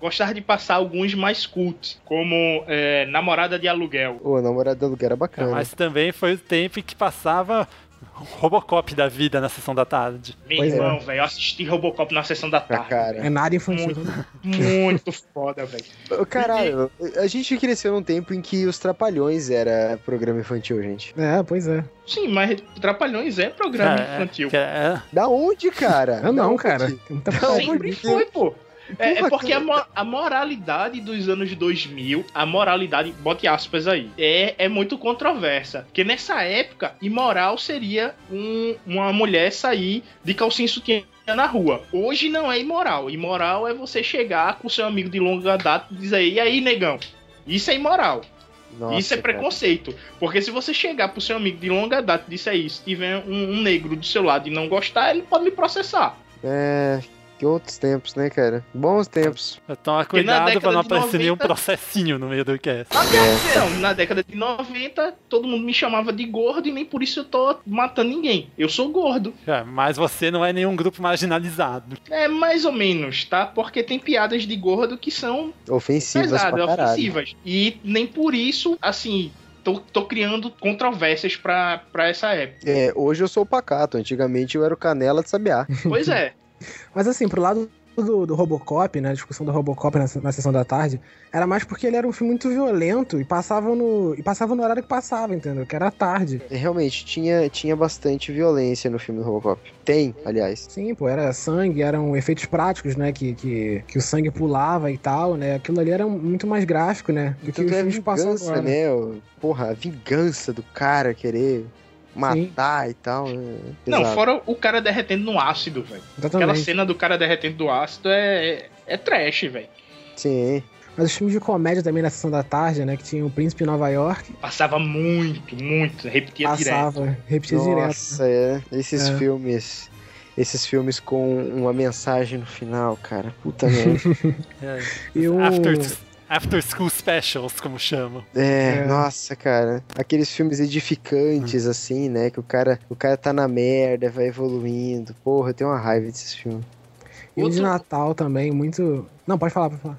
gostava de passar alguns mais cult, como é, Namorada de Aluguel. Ô, a namorada do aluguel era bacana. Mas também foi o tempo em que passava Robocop da vida na sessão da tarde. Meu Pois é. irmão, velho, eu assisti Robocop na sessão da tarde. cara. É nada infantil. Muito, muito foda, velho. Caralho, a gente cresceu num tempo em que os Trapalhões era programa infantil, gente. É, pois é. Sim, mas Trapalhões é programa É, infantil. é- Da onde, cara? Não, onde? cara. Não, coisa. Sempre foi, pô. É, é porque a, cara. mo- a moralidade dos anos 2000, a moralidade, bote aspas aí, é, é muito controversa. Porque nessa época, imoral seria um- uma mulher sair de calcinha sutiã na rua. Hoje não é imoral. Imoral é você chegar com seu amigo de longa data e dizer, e aí, negão? Isso é imoral. Nossa, isso é cara. preconceito. Porque se você chegar pro seu amigo de longa data e disser isso, tiver um, um negro do seu lado e não gostar, ele pode me processar. É, que outros tempos, né, cara? Bons tempos. Toma na cuidado pra não aparecer nenhum 90 processinho no meio do cast. Não, na década de 90, todo mundo me chamava de gordo e nem por isso eu tô matando ninguém. Eu sou gordo. É, mas você não é nenhum grupo marginalizado. É mais ou menos, tá? Porque tem piadas de gordo que são Ofensivas pesadas, ofensivas. E nem por isso, assim, tô, tô criando controvérsias pra, pra essa época. É, hoje eu sou o pacato. Antigamente eu era o canela de sabiá. Pois é. (laughs) Mas assim, pro lado do, do Robocop, né? A discussão do Robocop na, na sessão da tarde, era mais porque ele era um filme muito violento e passava no. E passava no horário que passava, entendeu? Que era à tarde. E, Realmente, tinha, tinha bastante violência no filme do Robocop. Tem, aliás. Sim, pô, era sangue, eram efeitos práticos, né? Que, que, que o sangue pulava e tal, né? Aquilo ali era muito mais gráfico, né? Do que Tanto os é filmes que passam vingança, agora. né? Porra, a vingança do cara querer matar e tal. né? Não, fora o cara derretendo no ácido, velho. Aquela cena do cara derretendo do ácido é, é trash, velho. Sim. Mas os filmes de comédia também na sessão da tarde, né? Que tinha o Príncipe em Nova York. Passava muito, muito. Repetia Passava, direto. repetia direto. Nossa, é. Esses É. filmes. Esses filmes com uma mensagem no final, cara. Puta (laughs) merda. É, E o- after, after School Specials, como chamam. É, É. nossa, cara. Aqueles filmes edificantes, assim, né? Que o cara, o cara tá na merda, vai evoluindo. Porra, eu tenho uma raiva desses filmes. E o de Outro- Natal também, muito. Não, pode falar, pode falar.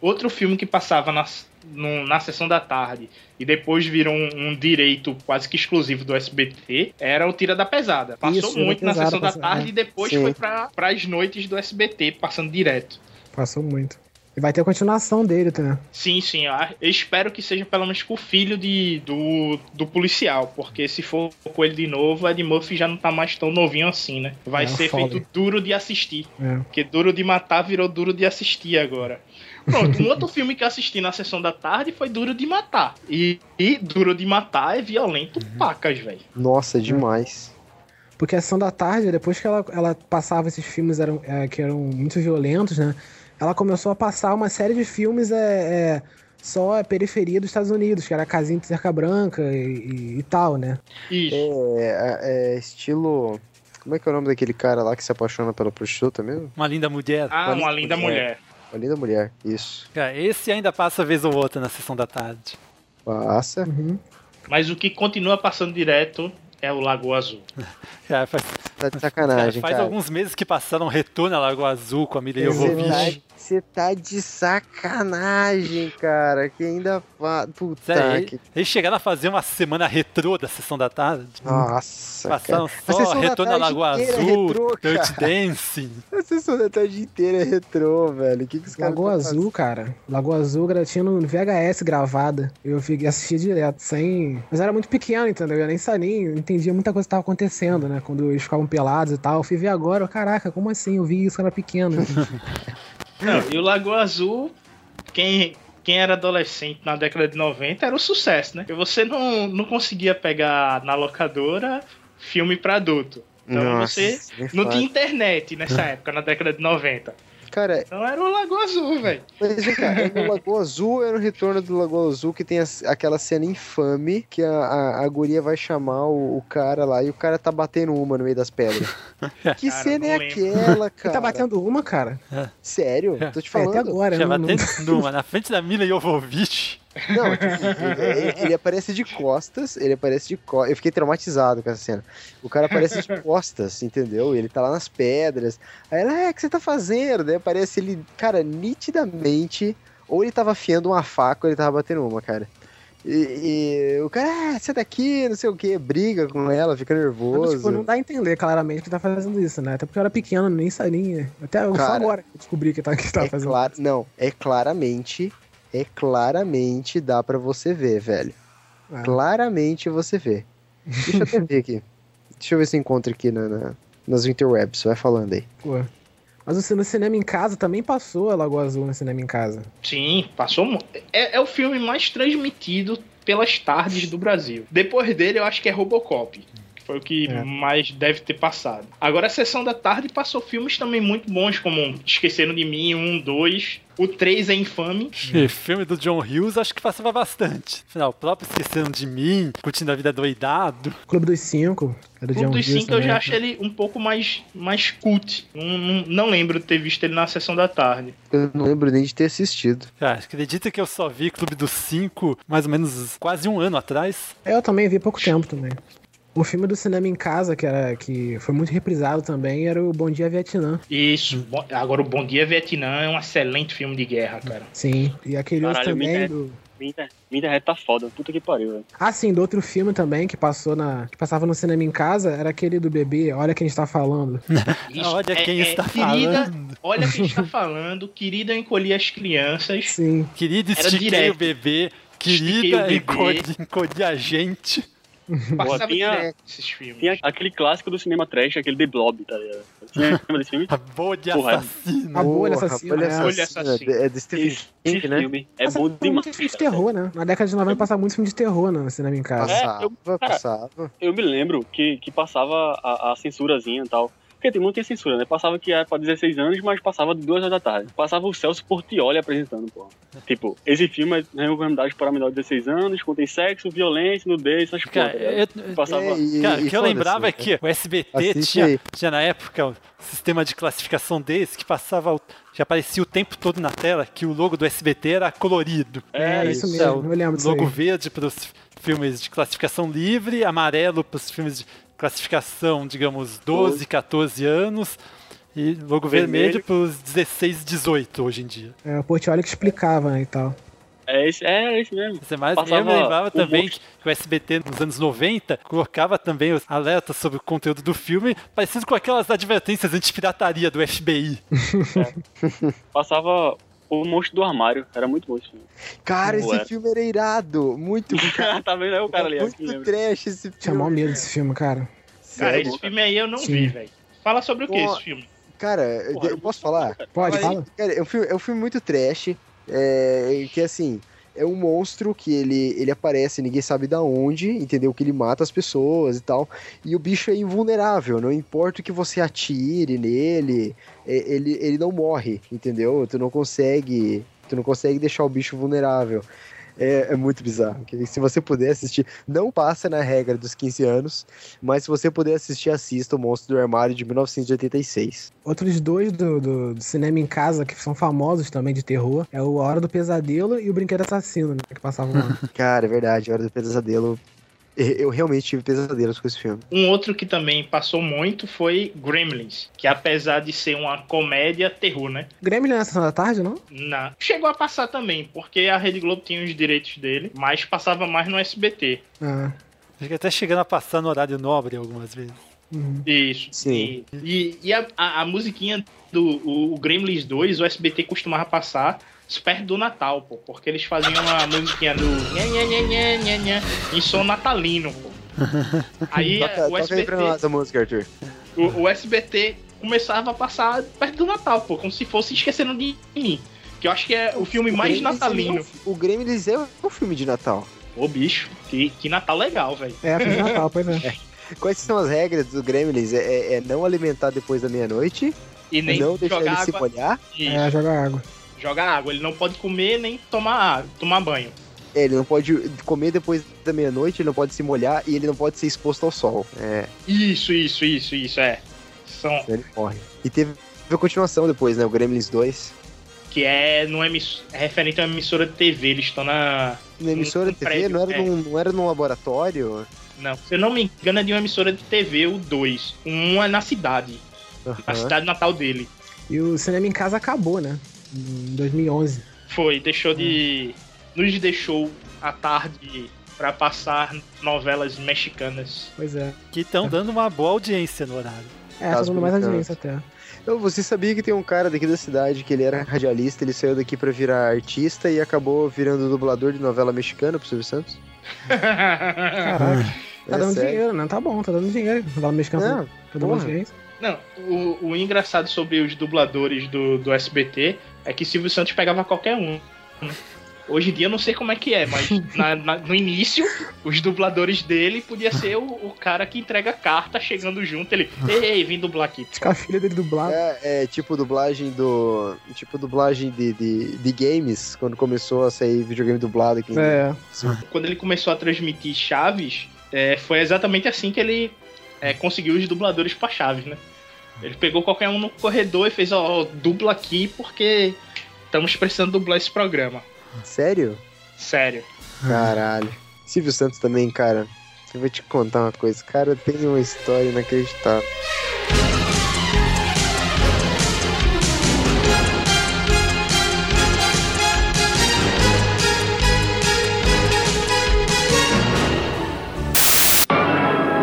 outro filme que passava na, no- na sessão da tarde e depois virou um, um direito quase que exclusivo do SBT era o Tira da Pesada. Passou Isso, muito na sessão da tarde é. e depois Sim. foi para as noites do SBT, passando direto. Passou muito. E vai ter a continuação dele, tá? Sim, sim. Eu eu espero que seja pelo menos com o filho de, do, do policial, porque se for com ele de novo, Ed Murphy já não tá mais tão novinho assim, né? Vai É, ser foda. feito duro de assistir. É. Porque duro de matar virou duro de assistir agora. Pronto, um outro filme que eu assisti na sessão da tarde foi Duro de Matar. E, e Duro de Matar é violento Uhum. pacas, velho. Nossa, demais. Porque a Sessão da Tarde, depois que ela, ela passava esses filmes eram, é, que eram muito violentos, né? Ela começou a passar uma série de filmes é, é, só a periferia dos Estados Unidos, que era Casinha de Cerca Branca e, e- e tal, né? É, é, é estilo. Como é que é o nome daquele cara lá que se apaixona pela prostituta mesmo? Uma linda mulher. Ah, Uma Linda Mulher. Uma linda mulher, isso. Cara, esse ainda passa vez ou outra na sessão da tarde. Passa. Mas o que continua passando direto é o Lagoa Azul. (laughs) Cara, faz, Tá de sacanagem, faz cara. alguns meses que passaram Retorno a Lagoa Azul com a Mila Jovovich. Você tá de sacanagem, cara. Que ainda fa... Puta Sério, que... eles chegaram a fazer uma semana retrô da sessão da tarde. Nossa, Passaram cara. A só à tarde Lagoa é Azul, retrô, Dirt. Dancing. A sessão da tarde inteira é retrô, velho. O que, que os caras Lagoa Azul, cara. Lagoa Azul tinha no VHS gravada. Eu fiquei assistia direto, sem. Mas era muito pequeno, entendeu? Eu nem sabia, nem entendia muita coisa que tava acontecendo, né? Quando eles ficavam pelados e tal. Eu fui ver agora, caraca, como assim? Eu vi isso quando era pequeno. (laughs) Não, e o Lagoa Azul, quem, quem era adolescente na década de 90 era o sucesso, né? Porque você não, não conseguia pegar na locadora filme pra adulto. Então Nossa, você nem não tinha internet nessa época, na década de 90. Cara, Então era o Lagoa Azul, velho. Mas vem cá, é no Lagoa Azul, é no retorno do Lagoa Azul que tem as- aquela cena infame que a, a, a guria vai chamar o, o cara lá e o cara tá batendo uma no meio das pedras. (laughs) que Cara, cena é lembro. aquela, Ele cara? tá batendo uma, cara? Sério? Tô te É, falando. até agora, Já não, não... batendo numa, na frente da Mila Jovovich. Não, tipo, ele, ele aparece de costas, ele aparece de costas. Eu fiquei traumatizado com essa cena. O cara aparece de (laughs) costas, entendeu? Ele tá lá nas pedras. Aí ela, é, o que você tá fazendo? Daí aparece ele, cara, nitidamente. Ou ele tava afiando uma faca ou ele tava batendo uma, cara. E, e o cara, ah, sai daqui, não sei o que, briga com ela, fica Mas, nervoso. tipo, não dá a entender claramente que tá fazendo isso, né? Até porque eu era pequeno, nem sabia. Até só Cara, agora que eu descobri que tá, que tá é fazendo claro, não, é claramente, é claramente dá pra você ver, velho. Ah. Claramente você vê. Deixa eu até ver aqui. (laughs) Deixa eu ver se eu encontro aqui na, na- nas interwebs, vai falando aí. Pô. Mas o no cinema em casa também passou a Lagoa Azul no cinema em casa. Sim, passou. É, é o filme mais transmitido pelas tardes do Brasil. Depois dele, eu acho que é Robocop. que Foi o que É. mais deve ter passado. Agora, a sessão da tarde passou filmes também muito bons, como Esqueceram de Mim, um, dois. O 3 é infame. E filme do John Hughes acho que passava bastante. Afinal, o próprio Esquecendo de Mim, Curtindo a Vida Doidado. Clube dos Cinco. É do O Clube John dos Hughes 5 eu já também. acho ele um pouco mais, mais cult. Não, não, não lembro de ter visto ele na sessão da tarde. Eu não lembro nem de ter assistido. Cara, acredita que eu só vi Clube dos Cinco mais ou menos quase um ano atrás? Eu também vi há pouco tempo também. O filme do cinema em casa, que, era, que foi muito reprisado também, era o Bom Dia Vietnã. Isso. Agora, o Bom Dia Vietnã é um excelente filme de guerra, cara. Sim. E aquele outro Caralho, também do. minha minha internet tá foda. Puta que pariu, velho. Ah, sim, do outro filme também que passou na. que passava no cinema em casa, era aquele do bebê, olha quem está falando. (laughs) Isso, Olha quem está querida, falando. Olha quem está falando. Querida, eu encolhi as crianças. Sim. Querida, estiquei o bebê. Querida, encolhi, encolhi a gente. Passava tinha-. Tinha aquele clássico do cinema trash, aquele The Blob, tá ligado? Lembra desse filme? (laughs) A boa de Porra, assassino. A bolha assassina. É. Bolha Assassina, Assassina. É do Stephen King, né? filme é Passava bom demais. muito filme de terror, né? Na década de 90 passava muito filme de terror né, no cinema em casa. É, Passava, eu- cara, passava. Eu me lembro que, que passava a, a censurazinha e tal. Porque tem não tem censura, né? Passava que era pra 16 anos, mas passava de 2 horas da tarde. Passava o Celso Portioli apresentando, pô. Tipo, esse filme é recomendado para menor de 16 anos, contém sexo, violência, nudez, essas Cara, coisas. eu- né? Passava. É, e- Cara, o que eu lembrava é né? que o SBT Assiste tinha, aí. tinha na época o sistema de classificação desse que passava, o- já aparecia o tempo todo na tela que o logo do SBT era colorido. É, isso Isso, mesmo, é, eu lembro disso Logo aí. verde para os filmes de classificação livre, amarelo para os filmes de classificação, digamos, 12, 14 anos, E logo vermelho, vermelho pros 16, 18 hoje em dia. É, o Portioli que explicava né, e tal. É isso, é isso mesmo. Você mais, eu me lembrava também que o SBT nos anos 90 colocava também os alertas sobre o conteúdo do filme, parecido com aquelas advertências anti-pirataria do FBI. (laughs) É. Passava o Monstro do Armário. Era muito bom esse filme. Cara, esse era. filme era irado. Muito Tá vendo aí o cara ali? Muito trash esse filme. Tinha mal medo desse filme, cara. Cara, Sério? esse filme aí eu não Sim. vi, velho. Fala sobre o que esse filme? Cara, Porra, eu posso falar? Pode, fala. Cara, é um filme, é um filme muito trash. É, que assim, é um monstro que ele, ele aparece, ninguém sabe da onde, entendeu? Que ele mata as pessoas e tal. E o bicho é invulnerável, não importa o que você atire nele, é, ele, ele não morre, entendeu? Tu não consegue. Tu não consegue deixar o bicho vulnerável. É, é, muito bizarro. Se você puder assistir, não passa na regra dos 15 anos, mas se você puder assistir, assista o Monstro do Armário de 1986. Outros dois do, do, do, cinema em casa que são famosos também de terror é o A Hora do Pesadelo e o Brinquedo Assassino, né, que passavam lá. (laughs) Cara, é verdade, A Hora do Pesadelo eu realmente tive pesadelos com esse filme. Um outro que também passou muito foi Gremlins, que apesar de ser uma comédia, terror, né? Gremlins na sessão da tarde, não? Não. Chegou a passar também, porque a Rede Globo tinha os direitos dele, mas passava mais no SBT. Ah. Acho que até chegando a passar no horário nobre algumas vezes. Uhum. Isso. Sim. E, e, e a, a, a, musiquinha do o, o Gremlins 2, o SBT costumava passar perto do Natal, pô, porque eles faziam uma (laughs) musiquinha do nha, nha, nha, nha, nha, nha, em som natalino, pô. (laughs) Aí toca, o SBT, toca aí música, Arthur. O, o, SBT começava a passar perto do Natal, pô, como se fosse esquecendo de mim. Que eu acho que é o filme o mais Gremlins natalino. É o, o Gremlins é o filme de Natal. Ô, bicho, que, que Natal legal, velho. É, filme de Natal, pois é. (laughs) é. Quais são as regras do Gremlins? É, é, é não alimentar depois da meia-noite? E nem não deixar ele água. se molhar? É, jogar água joga água. Ele não pode comer nem tomar, tomar banho. É, ele não pode comer depois da meia-noite, ele não pode se molhar e ele não pode ser exposto ao sol. É. Isso, isso, isso, isso, é. São... Ele morre. E teve a continuação depois, né? O Gremlins 2. Que é, numa emiss... é referente a uma emissora de TV, eles estão na. Na emissora de TV? Prédio, não, era é. num, não era num laboratório? Não, se eu não me engano, é de uma emissora de TV, o 2. Um é na cidade. Uhum. Na cidade natal dele. E o cinema em casa acabou, né? Em 2011. Foi, deixou de. Nos deixou à tarde para passar novelas mexicanas. Pois é. Que estão dando uma boa audiência no horário. É, tá dando mais audiência até. Eu, você sabia que tem um cara daqui da cidade que ele era radialista, ele saiu daqui para virar artista e acabou virando dublador de novela mexicana pro Silvio Santos? Caraca. (laughs) Tá é dando sério. dinheiro, né? Tá bom, tá dando dinheiro. Novela mexicana. Não, tá dando audiência. Não, o, o engraçado sobre os dubladores do, do SBT é que Silvio Santos pegava qualquer um. Hoje em dia eu não sei como é que é, mas (laughs) na, na, no início, os dubladores dele podia ser o, o, cara que entrega carta chegando junto. Ele, ei, vim dublar aqui. A filha dele dublar. É, é, tipo dublagem do. Tipo dublagem de, de, de, games, quando começou a sair videogame dublado aqui. É. Quando ele começou a transmitir Chaves, é, foi exatamente assim que ele é, conseguiu os dubladores pra Chaves, né? Ele pegou qualquer um no corredor e fez, ó, dubla aqui porque estamos precisando dublar esse programa. Sério? Sério. Caralho. Silvio Santos também, cara. Eu vou te contar uma coisa. Cara, tem uma história inacreditável.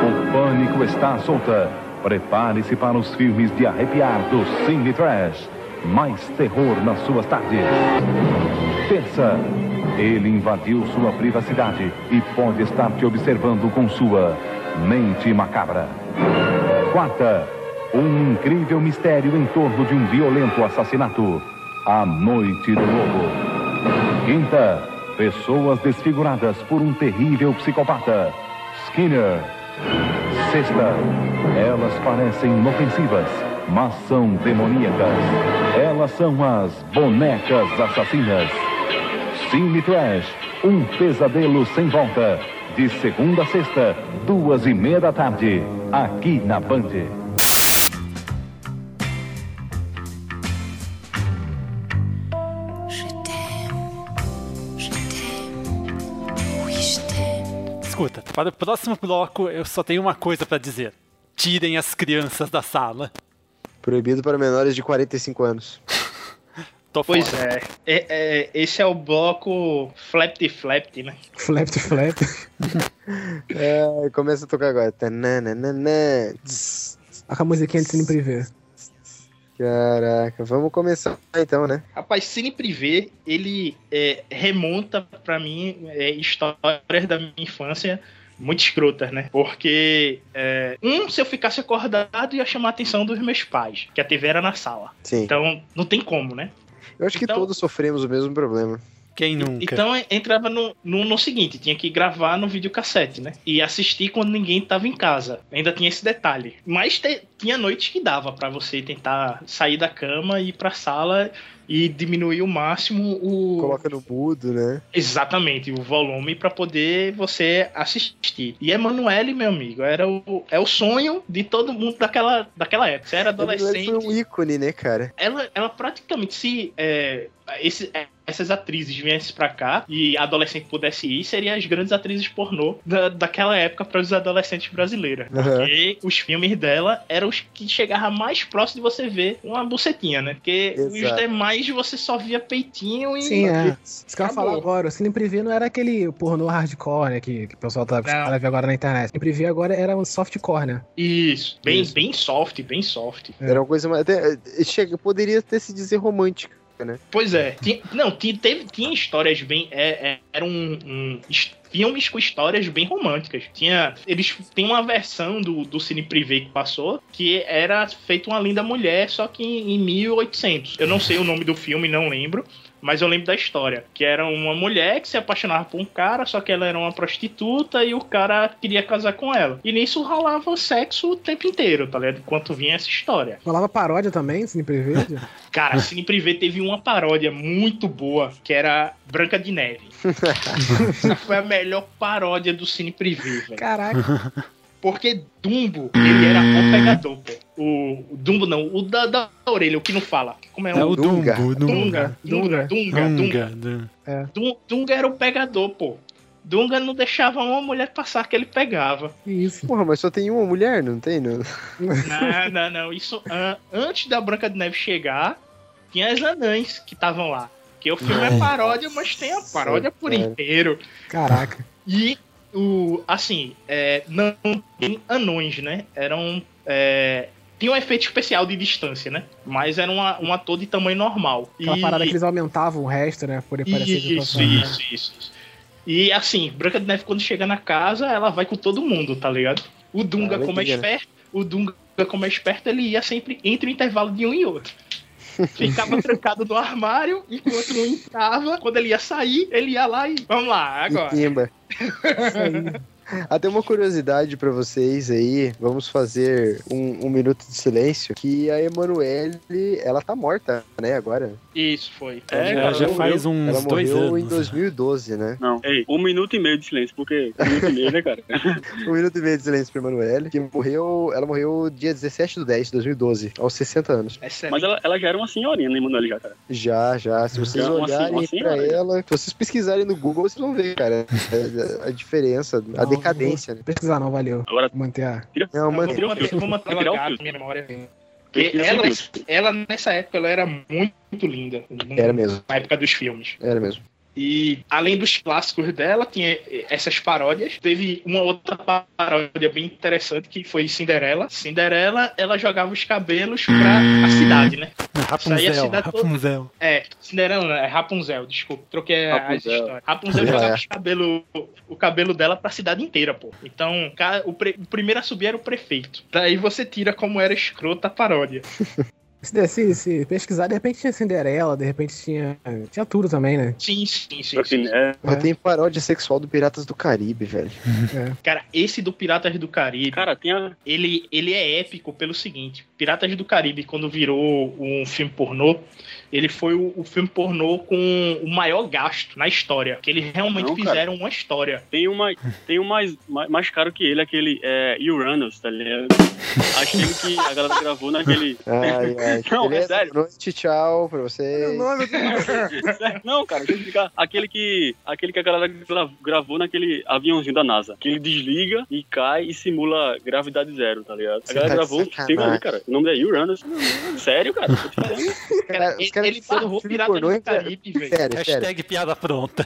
O pânico está solta Prepare-se para os filmes de arrepiar do Cine Trash. Mais terror nas suas tardes. Terça, ele invadiu sua privacidade e pode estar te observando com sua mente macabra. Quarta, um incrível mistério em torno de um violento assassinato. A Noite do Lobo. Quinta, pessoas desfiguradas por um terrível psicopata. Skinner. Sexta, elas parecem inofensivas, mas são demoníacas. Elas são as bonecas assassinas. Cine Trash, um pesadelo sem volta. De segunda a sexta, duas e meia da tarde, aqui na Band. Escuta, para o próximo bloco eu só tenho uma coisa para dizer. Tirem as crianças da sala. Proibido para menores de 45 anos. (laughs) Tô Pois fora. é. É- é, Esse é o bloco Flapped Flapped, né? Flap to flap. (laughs) É, começa a tocar agora. Tananana. A musiquinha de cine privê. Caraca, vamos começar então, né? Rapaz, Cine Privé, ele é, remonta pra mim é, histórias da minha infância muito escrotas, né? Porque, é, um, se eu ficasse acordado, ia chamar a atenção dos meus pais, que a TV era na sala. Sim. Então, não tem como, né? Eu acho que Então- todos sofremos o mesmo problema. Quem nunca? Então entrava no, no, no seguinte, tinha que gravar no videocassete, né? E assistir quando ninguém tava em casa. Ainda tinha esse detalhe. Mas te- tinha noites que dava pra você tentar sair da cama e ir pra sala e diminuir o máximo o. Coloca no mudo, né? Exatamente, o volume pra poder você assistir. E Emanuele, meu amigo, era o, é o sonho de todo mundo daquela, daquela época. Você era adolescente foi um ícone, né, cara? ela, ela praticamente, se é, esse- é, essas atrizes viessem pra cá e adolescente pudesse ir, seriam as grandes atrizes pornô da, daquela época para os adolescentes brasileiros. Aham. Porque os filmes dela eram os que chegavam mais próximo de você ver uma bucetinha, né? Porque os Exato. demais você só via peitinho e. Sim, é. Isso que eu ia falar agora. O cine privê não era aquele pornô hardcore, né? Que, que o pessoal tá a ver agora na internet. O cine privê agora era um softcore, né? Isso, bem, Isso. bem soft, bem soft. Era uma coisa mais. Até, eh, chega, poderia até se dizer romântica, né? Pois é. Tinha- não, tinha, teve, tinha histórias bem. É, é, eram um, his- filmes com histórias bem românticas. Tinha. Eles tem uma versão do, do Cine Privé que passou que era feito uma linda mulher, só que em, em 1800. Eu não sei o nome do filme, não lembro. Mas eu lembro da história. Que era uma mulher que se apaixonava por um cara, só que ela era uma prostituta e o cara queria casar com ela. E nisso rolava sexo o tempo inteiro, tá ligado? Enquanto vinha essa história. Rolava paródia também, cine privê. (laughs) Cara, Cine Privé teve uma paródia muito boa, que era Branca de Neve. (laughs) Essa foi a melhor paródia do Cine Privé, velho. Caraca. (laughs) Porque Dumbo, ele era o pegador, pô. O, o Dumbo não, o da, da orelha, o que não fala. Como é, É o Dunga. Dumbo, Dunga, Dunga. Dunga, Dunga, Dunga. Dunga. Dunga. Dun- Dunga era o pegador, pô. Dunga não deixava uma mulher passar que ele pegava. Isso. Porra, mas só tem uma mulher, não tem? Não? Não, não, não. Isso ah, antes da Branca de Neve chegar, tinha as anãs que estavam lá. Porque o filme é paródia, mas tem a paródia por cara. inteiro. Caraca. E o. Assim, é, não tem anões, né? Eram. É, tinha um efeito especial de distância, né? Mas era uma, um ator de tamanho normal. Aquela E- parada que eles aumentavam o resto, né? Por parecer isso, isso, isso, isso. E assim, Branca de Neve, quando chega na casa, ela vai com todo mundo, tá ligado? O Dunga, Ela como é né? esperto, o Dunga, como é esperto, ele ia sempre entre o intervalo de um e outro. Ficava trancado no armário, enquanto um entrava. Quando ele ia sair, ele ia lá e. Vamos lá, agora. E. (laughs) Até uma curiosidade pra vocês aí, vamos fazer um, um minuto de silêncio, que a Emanuele, ela tá morta, né, agora? Isso foi. É, Já, cara, já ela faz ela uns dois morreu anos. em 2012, né? Não, ei, um minuto e meio de silêncio, porque um minuto e meio, né, cara? (laughs) Um minuto e meio de silêncio pra Emanuele, que morreu, ela morreu dia 17 do 10 de 2012, aos 60 anos. Excelente. Mas ela, ela já era uma senhorinha, né, Manoel, já, cara? Já, já, se vocês Já, uma olharem uma pra senhora. ela, se vocês pesquisarem no Google, vocês vão ver, cara, a, a diferença, a Não, decadência, né? Não vou pesquisar, não, valeu. Agora, Vou manter a. Não, Eu mano, vou manter, vou manter o minha memória. Porque ela, ela, nessa época, ela era muito linda. Era mesmo. Na época dos filmes. era mesmo. E além dos clássicos dela, tinha essas paródias. Teve uma outra paródia bem interessante que foi Cinderela. Cinderela, ela jogava os cabelos pra a cidade, né? A Rapunzel, cidade toda- Rapunzel. É, Cinderela não, é Rapunzel, desculpa. Troquei as Rapunzel. histórias. Rapunzel É. jogava os cabelo, o cabelo dela pra cidade inteira, pô. Então, o, pre- o primeiro a subir era o prefeito. Daí você tira como era escrota a paródia. (laughs) Se, se, se pesquisar, de repente tinha Cinderela, de repente tinha. Tinha tudo também, né? Sim, sim, sim. assim, sim. é, Mas tem paródia sexual do Piratas do Caribe, velho. Cara, esse do Piratas do Caribe. cara, tem a... ele, ele é épico pelo seguinte: Piratas do Caribe, quando virou um filme pornô, ele foi o, o filme pornô com o maior gasto na história. Que eles realmente Não, fizeram uma história. Tem, uma, tem um mais, mais, mais caro que ele, aquele é, Uranus, tá ligado? (laughs) Aquele que a galera gravou naquele. Ai, ai. (laughs) Não, é Beleza? sério. Noite, tchau pra vocês. (laughs) Sério? Não, cara, deixa eu explicar. Aquele que, aquele que a galera gra- gravou naquele aviãozinho da NASA. Que ele desliga e cai e simula gravidade zero, tá ligado? A galera tá gravou um filme ali, cara. O nome é Uranus. Sério, cara? Tô te falando. Cara, ele barrou um filme Pirata pornô do Caribe, velho. Sério, sério. Hashtag piada pronta.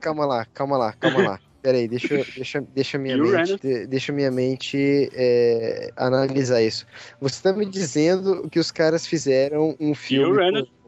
Calma lá, calma lá, calma lá. Pera aí, deixa, deixa, deixa minha mente, de- deixa minha mente é, analisar isso. Você tá me dizendo que os caras fizeram um filme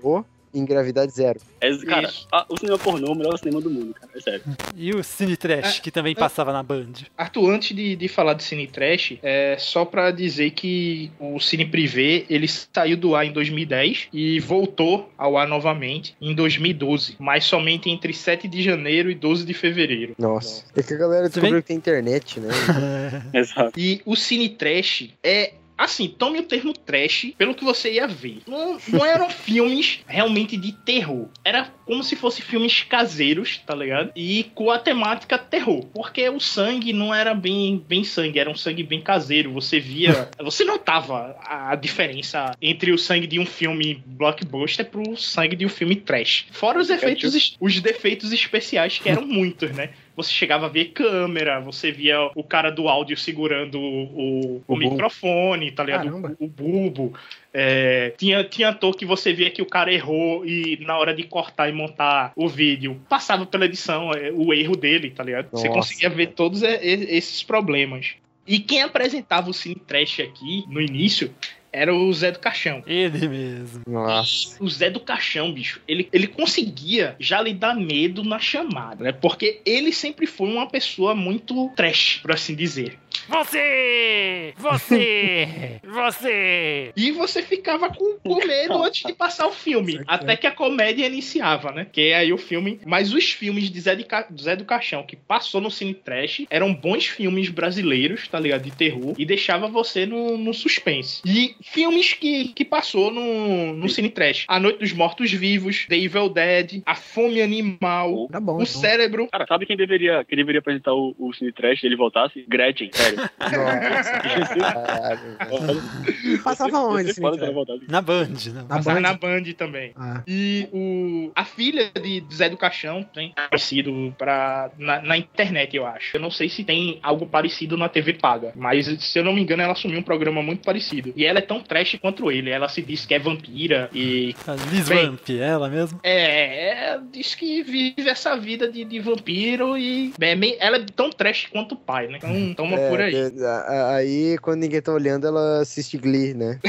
pornô em gravidade zero. É, cara, a- o cinema pornô é o melhor cinema do mundo, cara. É sério. E o Cine Trash, que também passava na Band. Arthur, antes de, de falar de Cine Trash, é só pra dizer que o Cine Privé ele saiu do ar em 2010 e voltou ao ar novamente em 2012, mas somente entre 7 de janeiro e 12 de fevereiro. Nossa. É que a galera descobriu que tem internet, né? (laughs) Exato. E o Cine Trash é. Assim, tome o termo trash pelo que você ia ver. Não, não eram (laughs) filmes realmente de terror. Era como se fossem filmes caseiros, tá ligado? E com a temática terror. Porque o sangue não era bem, bem sangue, era um sangue bem caseiro. Você via. (laughs) você notava a diferença entre o sangue de um filme blockbuster pro sangue de um filme trash. Fora os efeitos, os defeitos especiais, que eram (laughs) muitos, né? Você chegava a ver câmera, você via o cara do áudio segurando o, o, O microfone, tá ligado? Caramba. O, o bulbo. É, tinha, tinha ator que você via que o cara errou e na hora de cortar e montar o vídeo, passava pela edição é, o erro dele, tá ligado? Você Nossa, conseguia ver todos e- esses problemas. E quem apresentava o Cine Trash aqui no início era o Zé do Caixão. Ele mesmo. Nossa. O Zé do Caixão, bicho, ele, ele conseguia já lhe dar medo na chamada, né? Porque ele sempre foi uma pessoa muito trash, por assim dizer. Você! Você! (laughs) Você! E você ficava com, com medo antes de passar o filme. Até que a comédia iniciava, né? Que é aí o filme. Mas os filmes de Zé, de Ca- Zé do Caixão que passou no Cine Trash eram bons filmes brasileiros, tá ligado? De terror. E deixava você no, no suspense. E filmes que, que passou no, no Cine Trash: A Noite dos Mortos Vivos, The Evil Dead, A Fome Animal, Tá bom. O então. Cérebro. Cara, sabe quem deveria, quem deveria apresentar o, o Cine Trash se ele voltasse? Gretchen, sério. Nossa. (laughs) Passava onde. Na Band, né? Na Passava Band? na Band também. Ah. E o, a filha de Zé do Caixão tem parecido pra, na, na internet, eu acho. Eu não sei se tem algo parecido na TV paga, mas se eu não me engano, ela assumiu um programa muito parecido. E ela é tão trash quanto ele. Ela se diz que é vampira e. A Liz Bem, Vamp, ela mesmo. É, é, diz que vive essa vida de, de vampiro e. é ela é tão trash quanto o pai, né? Então toma É, por aí. é, a- a- aí, quando ninguém tá olhando, ela assiste Glee, né? (laughs)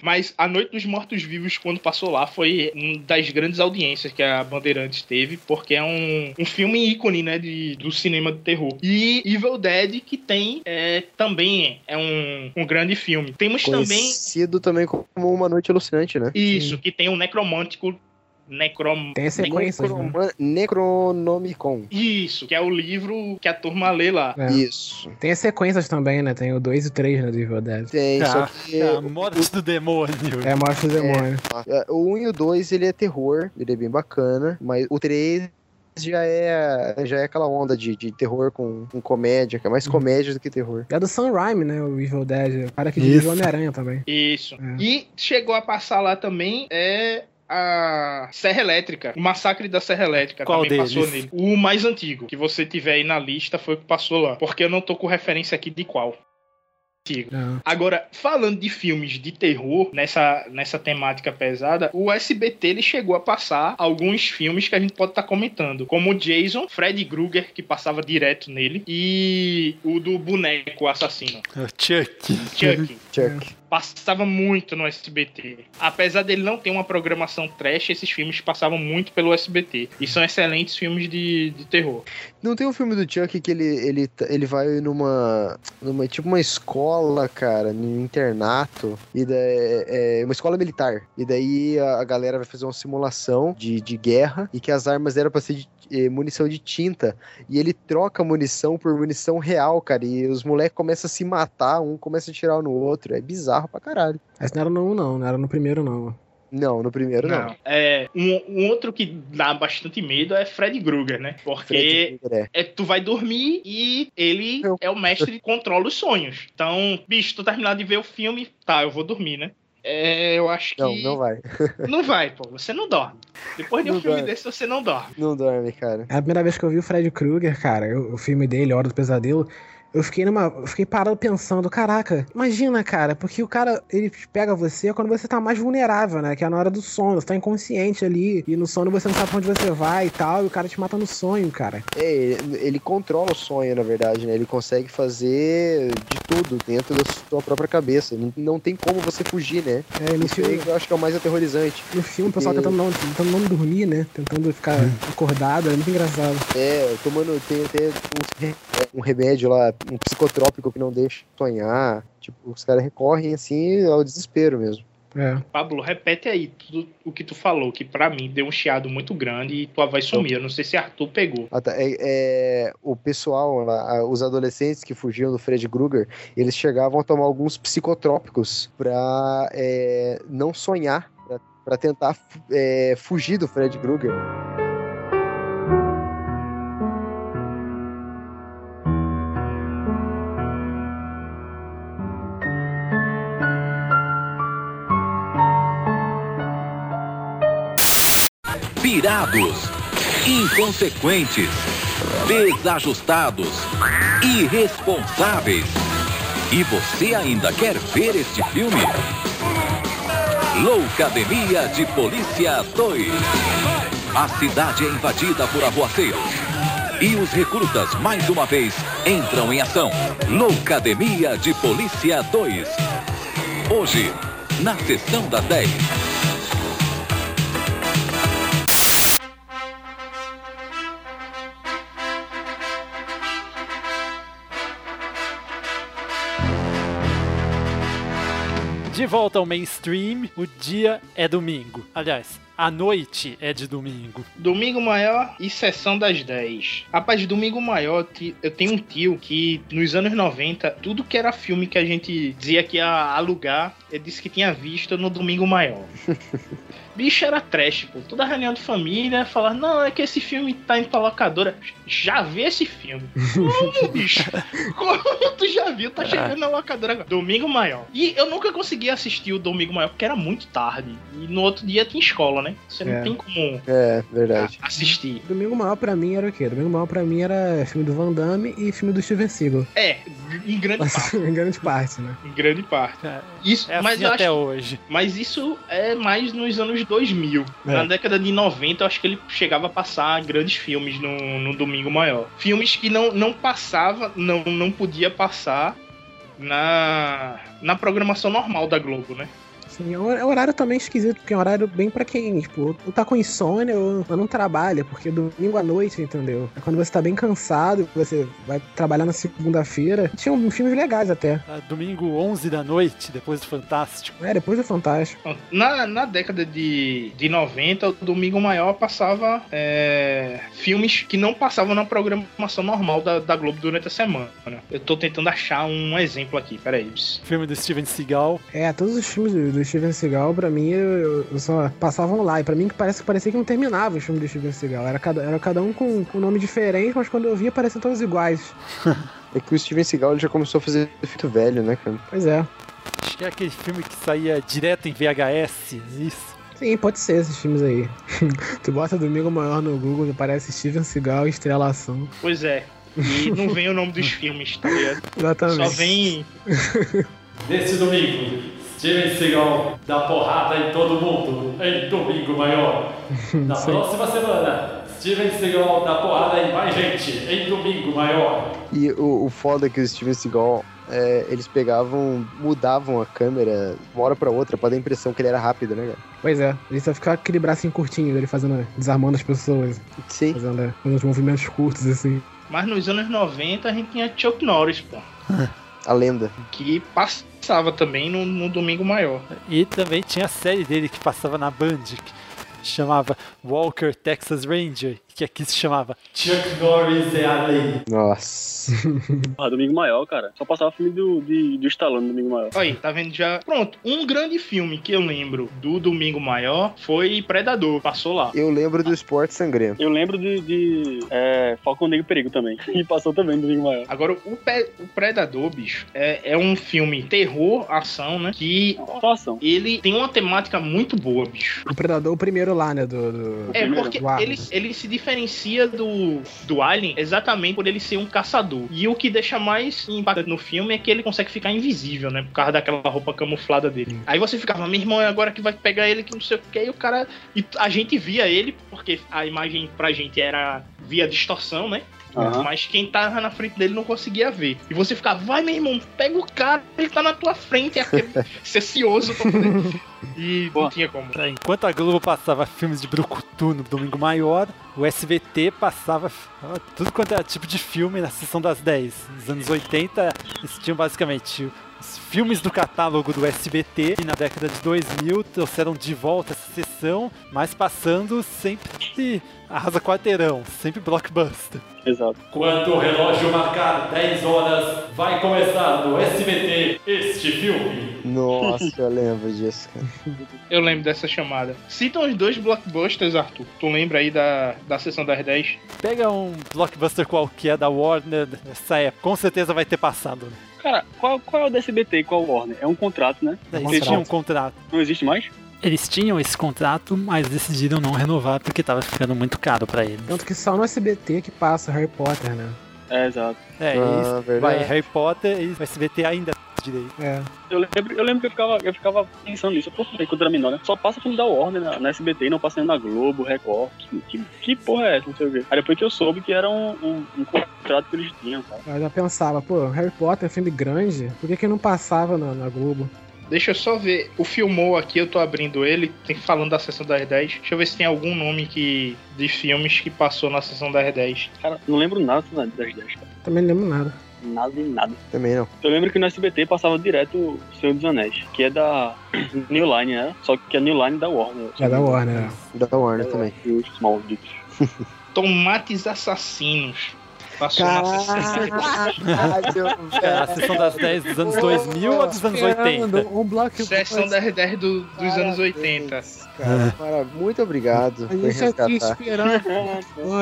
Mas A Noite dos Mortos Vivos, quando passou lá, foi uma das grandes audiências que a Bandeirantes teve, porque é um, um filme ícone, né, de, do cinema de terror. E Evil Dead, que tem é, também é um, um grande filme. Temos também Conhecido também como Uma Noite Alucinante, né? isso, que tem um necromântico. Necrom... Tem a sequência. né? Necronomicon. Isso, que é o livro que a turma lê lá. É. Isso. Tem as sequências também, né? Tem o 2 e o 3, né, do Evil Dead. Tem, só Ah, que... a morte do demônio. É a morte do demônio. É, O 1 e o 2, ele é terror, ele é bem bacana, mas o 3 já é, já é aquela onda de, de terror com, com comédia, que é mais comédia do que terror. É do Sam Raimi, né? O Evil Dead. O cara que dirigiu Homem-Aranha também. Isso. É. E chegou a passar lá também é a Serra Elétrica, o massacre da Serra Elétrica Qual também deles? passou nele. O mais antigo, que você tiver aí na lista foi o que passou lá, porque eu não tô com referência aqui de qual. Antigo. Agora, falando de filmes de terror nessa, nessa temática pesada, o SBT ele chegou a passar alguns filmes que a gente pode estar comentando, como o Jason, Freddy Krueger, que passava direto nele, e o do boneco assassino, o Chuck. Chuck Chuck. Passava muito no SBT. Apesar dele não ter uma programação trash, esses filmes passavam muito pelo SBT. E são excelentes filmes de, de terror. Não tem um filme do Chuck que ele, ele, ele vai numa, numa. Tipo uma escola, cara, num internato. E daí, é uma escola militar. E daí a, a galera vai fazer uma simulação de, de guerra. E que as armas eram pra ser de, munição de tinta. E ele troca munição por munição real, cara. E os moleques começam a se matar, um começa a tirar no outro. É bizarro. pra caralho. Esse não era no 1, não, não era no primeiro, não. Não, no primeiro não. É, um, um outro que dá bastante medo é Fred Krueger, né? Porque Fred Krueger, é, tu vai dormir e ele é o mestre que controla os sonhos. Então, bicho, tu terminar de ver o filme, tá, eu vou dormir, né? É, eu acho que. Não, não vai. (laughs) Não vai, pô. Você não dorme. Depois de um Não filme dorme. desse, você não dorme. Não dorme, cara. É a primeira vez que eu vi o Fred Krueger, cara, eu- o filme dele, Hora do Pesadelo. Eu fiquei numa. Eu fiquei parado pensando, caraca, imagina, cara, porque o cara, ele pega você quando você tá mais vulnerável, né? Que é na hora do sono, você tá inconsciente ali, e no sono você não sabe pra onde você vai e tal, e o cara te mata no sonho, cara. É, ele, ele controla o sonho, na verdade, né? Ele consegue fazer de tudo dentro da sua própria cabeça. Não, não tem como você fugir, né? É, no Isso filme- eu acho que é o mais aterrorizante. No filme, o pessoal Porque- tentando não, tentando não dormir, né? Tentando ficar acordado, é muito engraçado. É, tomando, tem até re- um remédio lá, um psicotrópico que não deixa sonhar. Tipo, os caras recorrem assim ao desespero mesmo. É. Pablo, repete aí tudo o que tu falou, que pra mim deu um chiado muito grande e tua voz sumiu. Eu não sei se Arthur pegou. Ah, tá, é- é, o pessoal, lá, os adolescentes que fugiam do Fred Krueger, eles chegavam a tomar alguns psicotrópicos pra é, não sonhar, pra, pra tentar é, fugir do Fred Krueger. Pirados, inconsequentes, desajustados, irresponsáveis. E você ainda quer ver este filme? Loucademia de Polícia 2. A cidade é invadida por arruaceiros. E os recrutas, mais uma vez, entram em ação. Loucademia de Polícia 2. Hoje, na sessão das 10. De volta ao mainstream, o dia é domingo. Aliás, a noite é de domingo. Domingo Maior e Sessão das 10. Rapaz, Domingo Maior, eu tenho um tio que nos anos 90, tudo que era filme que a gente dizia que ia alugar, ele disse que tinha visto no Domingo Maior. (laughs) Bicho era trash, pô. Toda reunião de família falava, não, é que esse filme tá indo pra locadora. Já vi esse filme. Como, (laughs) bicho? Como tu já viu? Tá chegando na locadora agora. Domingo Maior. E eu nunca consegui assistir o Domingo Maior, porque era muito tarde. E no outro dia tinha escola, né? Você não É. tem como É, verdade. assistir. Domingo Maior pra mim era o quê? Domingo Maior pra mim era filme do Van Damme e filme do Steven Seagal. É, em grande (laughs) parte. em grande parte, né? Em grande parte. Isso, É mas assim eu até acho, hoje. mas isso é mais nos anos 2000. É. Na década de 90, eu acho que ele chegava a passar grandes filmes no, no Domingo Maior. Filmes que não, não passava, não, não podia passar na, na programação normal da Globo, né? Sim, é um é um horário também esquisito, porque é um horário bem pra quem, tipo, ou tá com insônia ou ou não trabalha, porque domingo à noite, entendeu? É quando você tá bem cansado, você vai trabalhar na segunda-feira. Tinha um filmes legais até. Ah, Domingo 11 da noite, depois do Fantástico. É, depois do Fantástico. Na, na década de, de 90, o Domingo Maior passava é, filmes que não passavam na programação normal da, da Globo durante a semana. Eu tô tentando achar um exemplo aqui, peraí. Filme do Steven Seagal. É, todos os filmes do, do Steven Seagal, pra mim, eu, eu só passavam lá. E pra mim, que parece, parecia que não terminava os filmes do Steven Seagal. Era cada, era cada um com, com um nome diferente, mas quando eu via, pareciam todos iguais. (laughs) É que o Steven Seagal já começou a fazer efeito velho, né, cara? Pois é. Acho que é aquele filme que saía direto em VHS. Isso. Sim, pode ser esses filmes aí. (laughs) tu bota Domingo Maior no Google, parece Steven Seagal e Estrelação. Pois é. E não vem o nome dos filmes, tá ligado? (laughs) Exatamente. Só vem. Nesse domingo, Steven Seagal dá porrada em todo mundo em Domingo Maior. Na (laughs) Sim. próxima semana, Steven Seagal dá porrada em mais gente em Domingo Maior. E o, o foda é que o Steven Seagal, é, eles pegavam, mudavam a câmera uma hora pra outra pra dar a impressão que ele era rápido, né, cara? Pois é, ele só ficava com aquele bracinho curtinho dele fazendo, desarmando as pessoas. Sim. Fazendo, é, fazendo uns movimentos curtos, assim. Mas nos anos 90 a gente tinha Chuck Norris, pô. (laughs) A lenda. Que passava também no, no Domingo Maior. E também tinha a série dele que passava na Band, que chamava Walker Texas Ranger, que aqui se chamava Chuck Norris é a lei. Nossa. Porra, (laughs) Domingo Maior, cara. Só passava filme do, de, do Stallone no Domingo Maior. Aí, tá vendo já? Pronto, um grande filme que eu lembro do Domingo Maior foi Predador. Passou lá. Eu lembro do Esporte Sangrento. Eu lembro de, de é, Falcão Negro e Perigo também. (laughs) E passou também no Domingo Maior. Agora, o, Pe- o Predador, bicho, é, é um filme terror, ação, né? Que Só ação. ele tem uma temática muito boa, bicho. O Predador, o primeiro lá, né? Do, do- É, porque ele, ele se diferencia do, do Alien exatamente por ele ser um caçador. E o que deixa mais impactante no filme é que ele consegue ficar invisível, né? Por causa daquela roupa camuflada dele. Aí você ficava, meu irmão, é agora que vai pegar ele, que não sei o que. E o cara. E a gente via ele, porque a imagem pra gente era via distorção, né? Aham. Mas quem tava na frente dele não conseguia ver. E você ficava, vai, meu irmão, pega o cara, ele tá na tua frente. É aquele (laughs) cecioso pra poder. E não tinha como. É, Enquanto a Globo passava filmes de Brucutu no Domingo Maior, o SBT passava tudo quanto era tipo de filme na sessão das 10. Nos anos 80, eles tinham basicamente os filmes do catálogo do SBT e na década de 2000 trouxeram de volta essa sessão, mas passando sempre arrasa quarteirão, sempre blockbuster. Exato. Quando o relógio marcar 10 horas, vai começar no SBT este filme. Nossa, eu lembro disso, cara. Eu lembro dessa chamada. Citam os dois blockbusters, Arthur. Tu lembra aí da, da sessão das 10? Pega um blockbuster qualquer da Warner nessa época, com certeza vai ter passado. Né? Cara, qual, qual é o da SBT e qual o Warner? É um contrato, né? Eles tinham um contrato. Não existe mais? Eles tinham esse contrato, mas decidiram não renovar porque tava ficando muito caro pra eles. Tanto que só no SBT que passa Harry Potter, né? É, exato. É, Ah, isso. verdade. Vai Harry Potter e o SBT ainda direito. É. Eu lembro, eu lembro que eu ficava, eu ficava pensando nisso. Pô, peraí, quando era menor, né? Só passa filme da Warner na, na SBT e não passa nem na Globo, Record. Que, que, que porra é essa? Não sei o quê. Aí depois que eu soube que era um, um, um contrato que eles tinham, cara. Eu já pensava, pô, Harry Potter é filme grande, por que que não passava na, na Globo? Deixa eu só ver. O filmou aqui, eu tô abrindo ele. Tem falando da sessão das 10. Deixa eu ver se tem algum nome que de filmes que passou na sessão das 10. Cara, não lembro nada das 10, cara. Também não lembro nada. Nada de nada. Também não. Eu lembro que no SBT passava direto o Senhor dos Anéis, que é da (clears throat) New Line, né? Só que a New Line da Warner. É da Warner, Da Warner também. E os malditos. (laughs) Tomates Assassinos. Passou na sessão. Cara, a sessão das 10 dos anos 2000 ou dos anos 80? Um bloco Sessão das 10 do- dos anos 80. Cara, para- muito obrigado gente aqui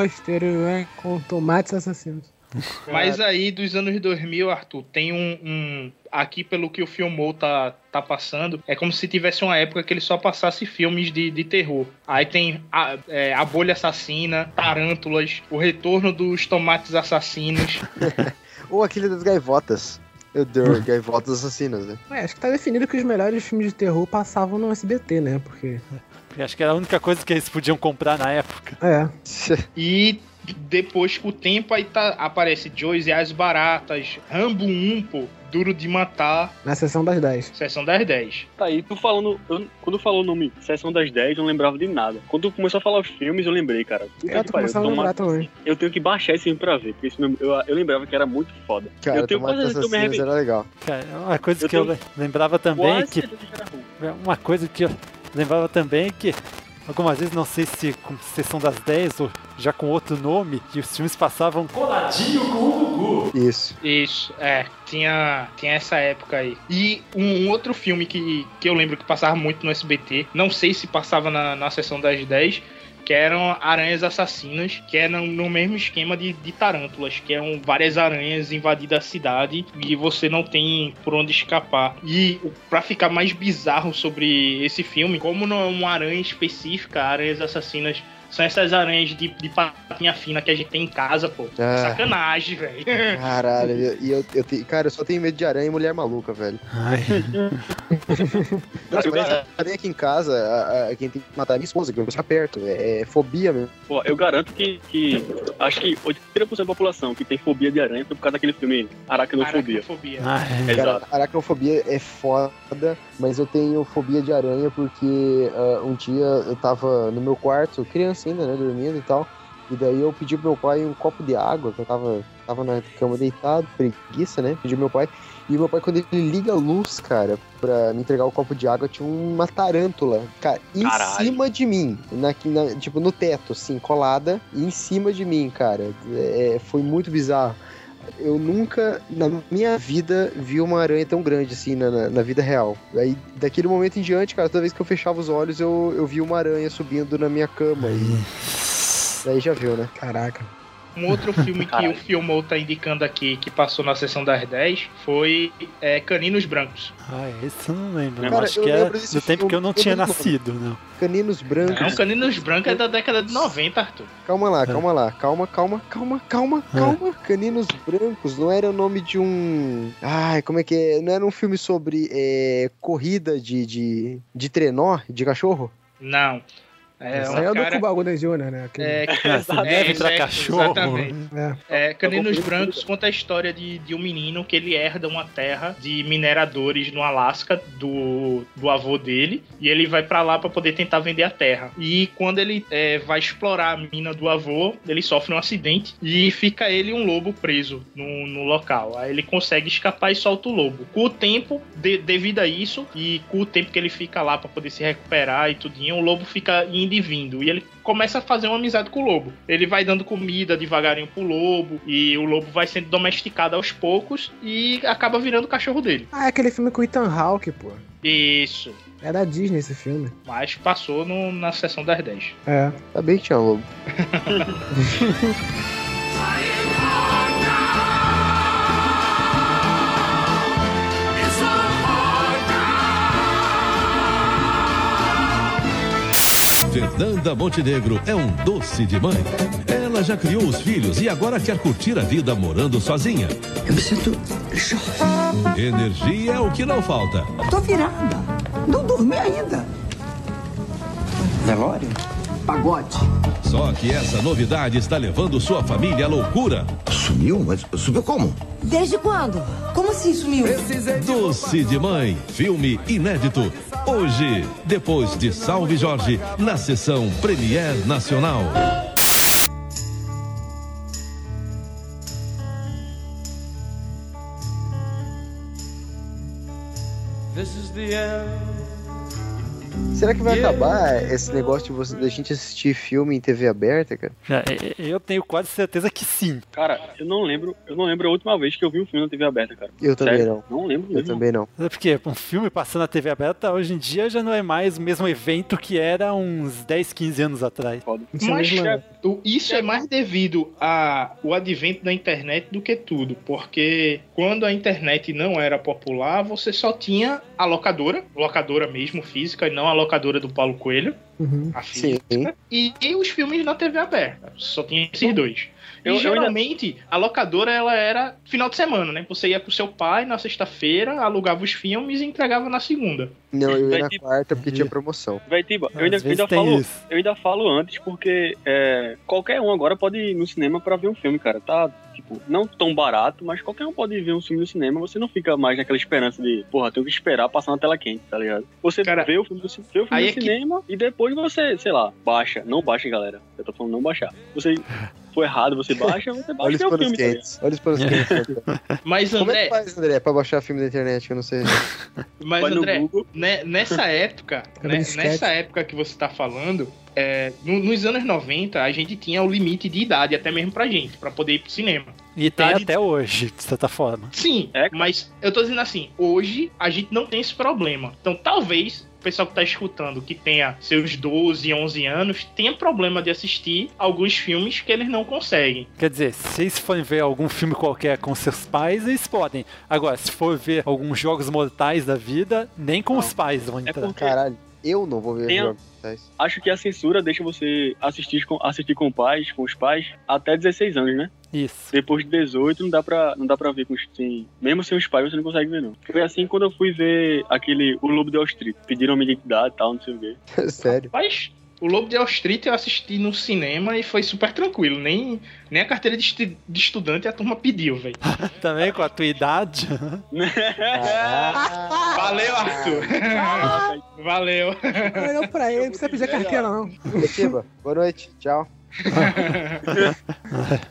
esperando hein, com tomates assassinos. (laughs) Mas aí, dos anos 2000, Arthur, tem um, um- Aqui, pelo que o Filmou tá, tá passando, é como se tivesse uma época que ele só passasse filmes de, de terror. Aí tem a, é, a Bolha Assassina, Tarântulas, O Retorno dos Tomates Assassinos. (laughs) Ou aquele das gaivotas. Eu dei (laughs) gaivotas assassinas, né? É, acho que tá definido que os melhores filmes de terror passavam no SBT, né? Porque. Porque acho que era a única coisa que eles podiam comprar na época. É. E depois, com o tempo, aí tá, aparece Joyce e as Baratas, Rambo 1, pô, Duro de Matar, Na sessão das 10. Sessão das 10. Tá aí, tu falando. eu- quando falou o nome Sessão das 10, eu não lembrava de nada. Quando tu começou a falar os filmes, eu lembrei, cara. Puta Eu tô pariu, começando a lembrar também. Eu tenho que baixar esse filme pra ver, porque esse filme, eu, eu lembrava que era muito foda. Cara, eu tenho quase certeza que eu me arrependi. era legal. Cara, uma coisa Eu que eu lembrava também é Quase que. certeza que era ruim. Uma coisa que eu lembrava também é que. Algumas vezes, não sei se com sessão das 10 ou já com outro nome, que os filmes passavam Coladinho com o Gugu. Isso. Isso, é. Tinha, tinha essa época aí. E um, um outro filme que, que eu lembro que passava muito no SBT, não sei se passava na, na sessão das 10, que eram Aranhas Assassinas, que eram no mesmo esquema de, de tarântulas, que eram várias aranhas invadindo a cidade e você não tem por onde escapar. E o- pra ficar mais bizarro sobre esse filme, como não é uma aranha específica, Aranhas Assassinas são essas aranhas de, de patinha fina que a gente tem em casa, pô. Ah. Sacanagem, velho. (laughs) Caralho, eu- e eu, eu, tenho- cara, eu só tenho medo de aranha e mulher maluca, velho. Ai, (laughs) Nossa, mas aranha aqui em casa, a, a- quem tem que matar é minha esposa, que eu ficar perto. É, é fobia mesmo. Pô, eu garanto que, que. Acho que 80% da população que tem fobia de aranha foi por causa daquele filme Aracnofobia. Aracnofobia. ai, Exato. Cara, aracnofobia é foda, mas eu tenho fobia de aranha porque ah, um dia eu tava no meu quarto, criança ainda, né, dormindo e tal. E daí eu pedi pro meu pai um copo de água, que eu tava, tava na cama deitado, preguiça, né? Pedi pro meu pai. E meu pai, quando ele liga a luz, cara, pra me entregar o copo de água, tinha uma tarântula, cara, em Caralho. cima de mim. Na, na- tipo, no teto, assim, colada, e em cima de mim, cara. É, foi muito bizarro. Eu nunca, na minha vida, vi uma aranha tão grande assim na, na, na vida real. Aí, daquele momento em diante, cara, toda vez que eu fechava os olhos, eu, eu vi uma aranha subindo na minha cama. E... Daí já viu, né? Caraca. Um outro filme que o Filmou tá indicando aqui, que passou na sessão das 10, foi é, Caninos Brancos. Ah, esse eu não lembro. eu Cara, acho eu que é do tempo filme, que eu não eu tinha lembro. nascido, não. Caninos brancos. Não, Caninos Brancos é da década de 90, Arthur. Calma lá, calma lá, calma, calma, calma, calma, calma. Caninos Brancos não era o nome de um. Ai, como é que é? Não era um filme sobre é, corrida de, de, de trenó, de cachorro? Não. É, um é o cara- do Cubaguda Jr., né? Aquele- É, Ah, você deve pra é, cachorro. Exatamente. É. É, Caninos Brancos conta a história de, de um menino que ele herda uma terra de mineradores no Alasca do, do avô dele e ele vai pra lá pra poder tentar vender a terra. E quando ele é, vai explorar a mina do avô, ele sofre um acidente e fica ele e um lobo preso no, no local. Aí ele consegue escapar e solta o lobo. Com o tempo, de- devido a isso e com o tempo que ele fica lá pra poder se recuperar e tudinho, o lobo fica indo e vindo e ele começa a fazer uma amizade com o lobo. Ele vai dando comida devagarinho pro lobo e o lobo vai sendo domesticado aos poucos e acaba virando o cachorro dele. Ah, é aquele filme com o Ethan Hawke, pô. Isso. É da Disney esse filme. Mas passou no- na sessão das 10. É. Tá bem que tinha lobo. (laughs) (laughs) Fernanda Montenegro é um doce de mãe. Ela já criou os filhos e agora quer curtir a vida morando sozinha. Eu me sinto jovem. Energia é o que não falta. Tô virada. Não dormi ainda. Velório? Pagode. Só que essa novidade está levando sua família à loucura. Sumiu? Mas sumiu como? Desde quando? Como assim sumiu? Doce de Mãe, filme inédito. Hoje, depois de Salve Jorge, na sessão Premier Nacional. This is the end. Será que vai acabar esse negócio de você, da gente assistir filme em TV aberta, cara? Já, é, eu tenho quase certeza que sim. Cara, eu não lembro, eu não lembro a última vez que eu vi um filme na TV aberta, cara. Eu também Sério? não. Não lembro Eu mesmo. também não. É Porque um filme passando na TV aberta hoje em dia já não é mais o mesmo evento que era uns 10, 15 anos atrás. Mas é, o- isso é mais devido ao advento da internet do que tudo, porque quando a internet não era popular, você só tinha a locadora, locadora mesmo física, e não a locadora do Paulo Coelho, Uhum. a física, e, e os filmes na TV aberta. Só tinha esses dois. E Eu- eu ainda- geralmente a locadora ela era final de semana, né? Você ia pro seu pai na sexta-feira, alugava os filmes e entregava na segunda. Não, eu ia Vai na ter- quarta porque tinha promoção. Véi, Tiba, eu ainda, eu ainda falo, isso. eu ainda falo antes porque é, qualquer um agora pode ir no cinema pra ver um filme, cara. Tá, tipo, não tão barato, mas qualquer um pode ver um filme no cinema. Você não fica mais naquela esperança de, porra, tenho que esperar passar na tela quente, tá ligado? Você vê o filme, do, vê o filme no é que- cinema e depois você, sei lá, baixa. Não baixa, galera. Eu tô falando não baixar. Você for errado, você baixa, você Olha baixa os vê o panos filme. tá quentes. Olha os panos quentes. (laughs) Mas Como é André, que faz, André, pra baixar filme da internet? que Eu não sei. Mas, André, né, nessa época, né, nessa época que você tá falando, é, no- nos anos 90, a gente tinha o limite de idade, até mesmo pra gente, pra poder ir pro cinema. E tem Idade- até hoje, de certa forma. Sim, mas eu tô dizendo assim, hoje a gente não tem esse problema. Então talvez o pessoal que tá escutando, que tenha seus 12, 11 anos, tenha problema de assistir alguns filmes que eles não conseguem. Quer dizer, se vocês forem ver algum filme qualquer com seus pais, eles podem. Agora, se for ver alguns jogos mortais da vida, nem com os pais vão É entrar. porque Caralho, eu não vou ver Tem jogos mortais. acho que a censura deixa você assistir com, assistir com pais, com os pais, até 16 anos, né? Isso. Depois de 18 não dá pra, não dá pra ver com os. Sem, mesmo sem os pais você não consegue ver, não. Foi assim quando eu fui ver aquele O Lobo de Wall Street. Pediram minha identidade e tal, não sei o quê. (laughs) Sério. Mas o Lobo de Wall Street eu assisti no cinema e foi super tranquilo. Nem, nem a carteira de, estu- de estudante a turma pediu, velho. (laughs) Também com a tua idade. (laughs) Valeu, Arthur. Valeu. Olhou pra ele, não precisa pedir carteira, não. Boa noite. Tchau.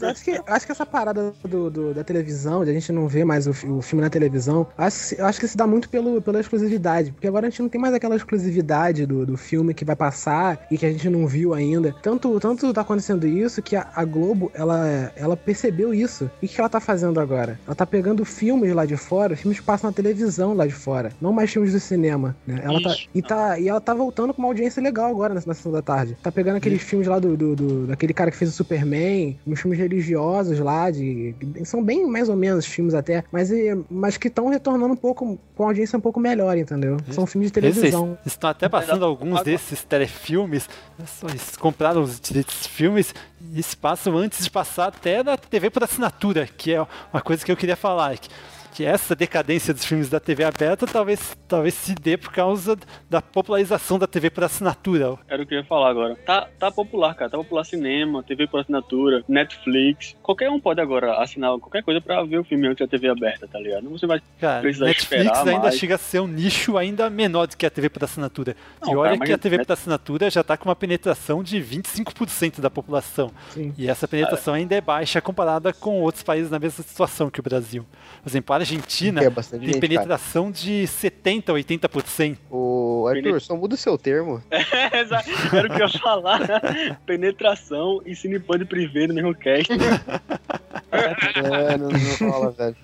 Eu acho, que, acho que essa parada do, do- da televisão, de a gente não ver mais o, o filme na televisão, acho, acho que se dá muito pelo, pela exclusividade. Porque agora a gente não tem mais aquela exclusividade do, do filme que vai passar e que a gente não viu ainda. Tanto, tanto tá acontecendo isso que a, a Globo, ela, ela percebeu isso. E o que ela tá fazendo agora? Ela tá pegando filmes lá de fora, filmes que passam na televisão lá de fora, não mais filmes do cinema. Né? Ela tá, e, tá, e ela tá voltando com uma audiência legal agora na, na sessão da tarde. Tá pegando aqueles filmes lá do, do, do- daquele cara que fez o Superman, uns filmes religiosos lá, de. São bem mais ou menos filmes até, mas, e- mas que estão retornando um pouco, com uma audiência um pouco melhor, entendeu? São filmes de televisão. Eles estão até passando alguns desses telefilmes. só Eles compraram os direitos filmes e passam antes de passar até na TV por assinatura, que é uma coisa que eu queria falar. Que, que essa decadência dos filmes da TV aberta talvez, talvez se dê por causa da popularização da TV por assinatura. Era o que eu ia falar agora. Tá, tá popular, cara. Tá popular cinema, TV por assinatura, Netflix. Qualquer um pode agora assinar qualquer coisa pra ver o filme antes da TV aberta, tá ligado? Não você vai Cara, precisar Netflix esperar ainda mais. chega a ser um nicho ainda menor do que a TV por assinatura. Não, e olha cara, que a TV Net- por assinatura já está com uma penetração de 25% da população. Sim. E essa penetração ainda é baixa comparada com outros países na mesma situação que o Brasil. Por exemplo, a Argentina é bastante tem gente, penetração de 70%, 80%. Ô, Arthur, só muda o seu termo. (laughs) Exato. Era o que eu ia falar. (laughs) Penetração e cinepand privê no mesmo cast. É, não, não rola, velho.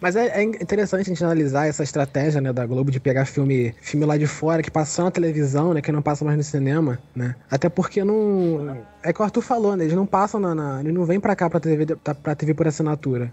Mas é, é interessante a gente analisar essa estratégia, né, da Globo de pegar filme, filme lá de fora, que passa só na televisão, né, que não passa mais no cinema, né? Até porque não... É que o Arthur falou, né, eles não passam na... na- eles não vêm pra cá pra TV, de- pra, TV por assinatura.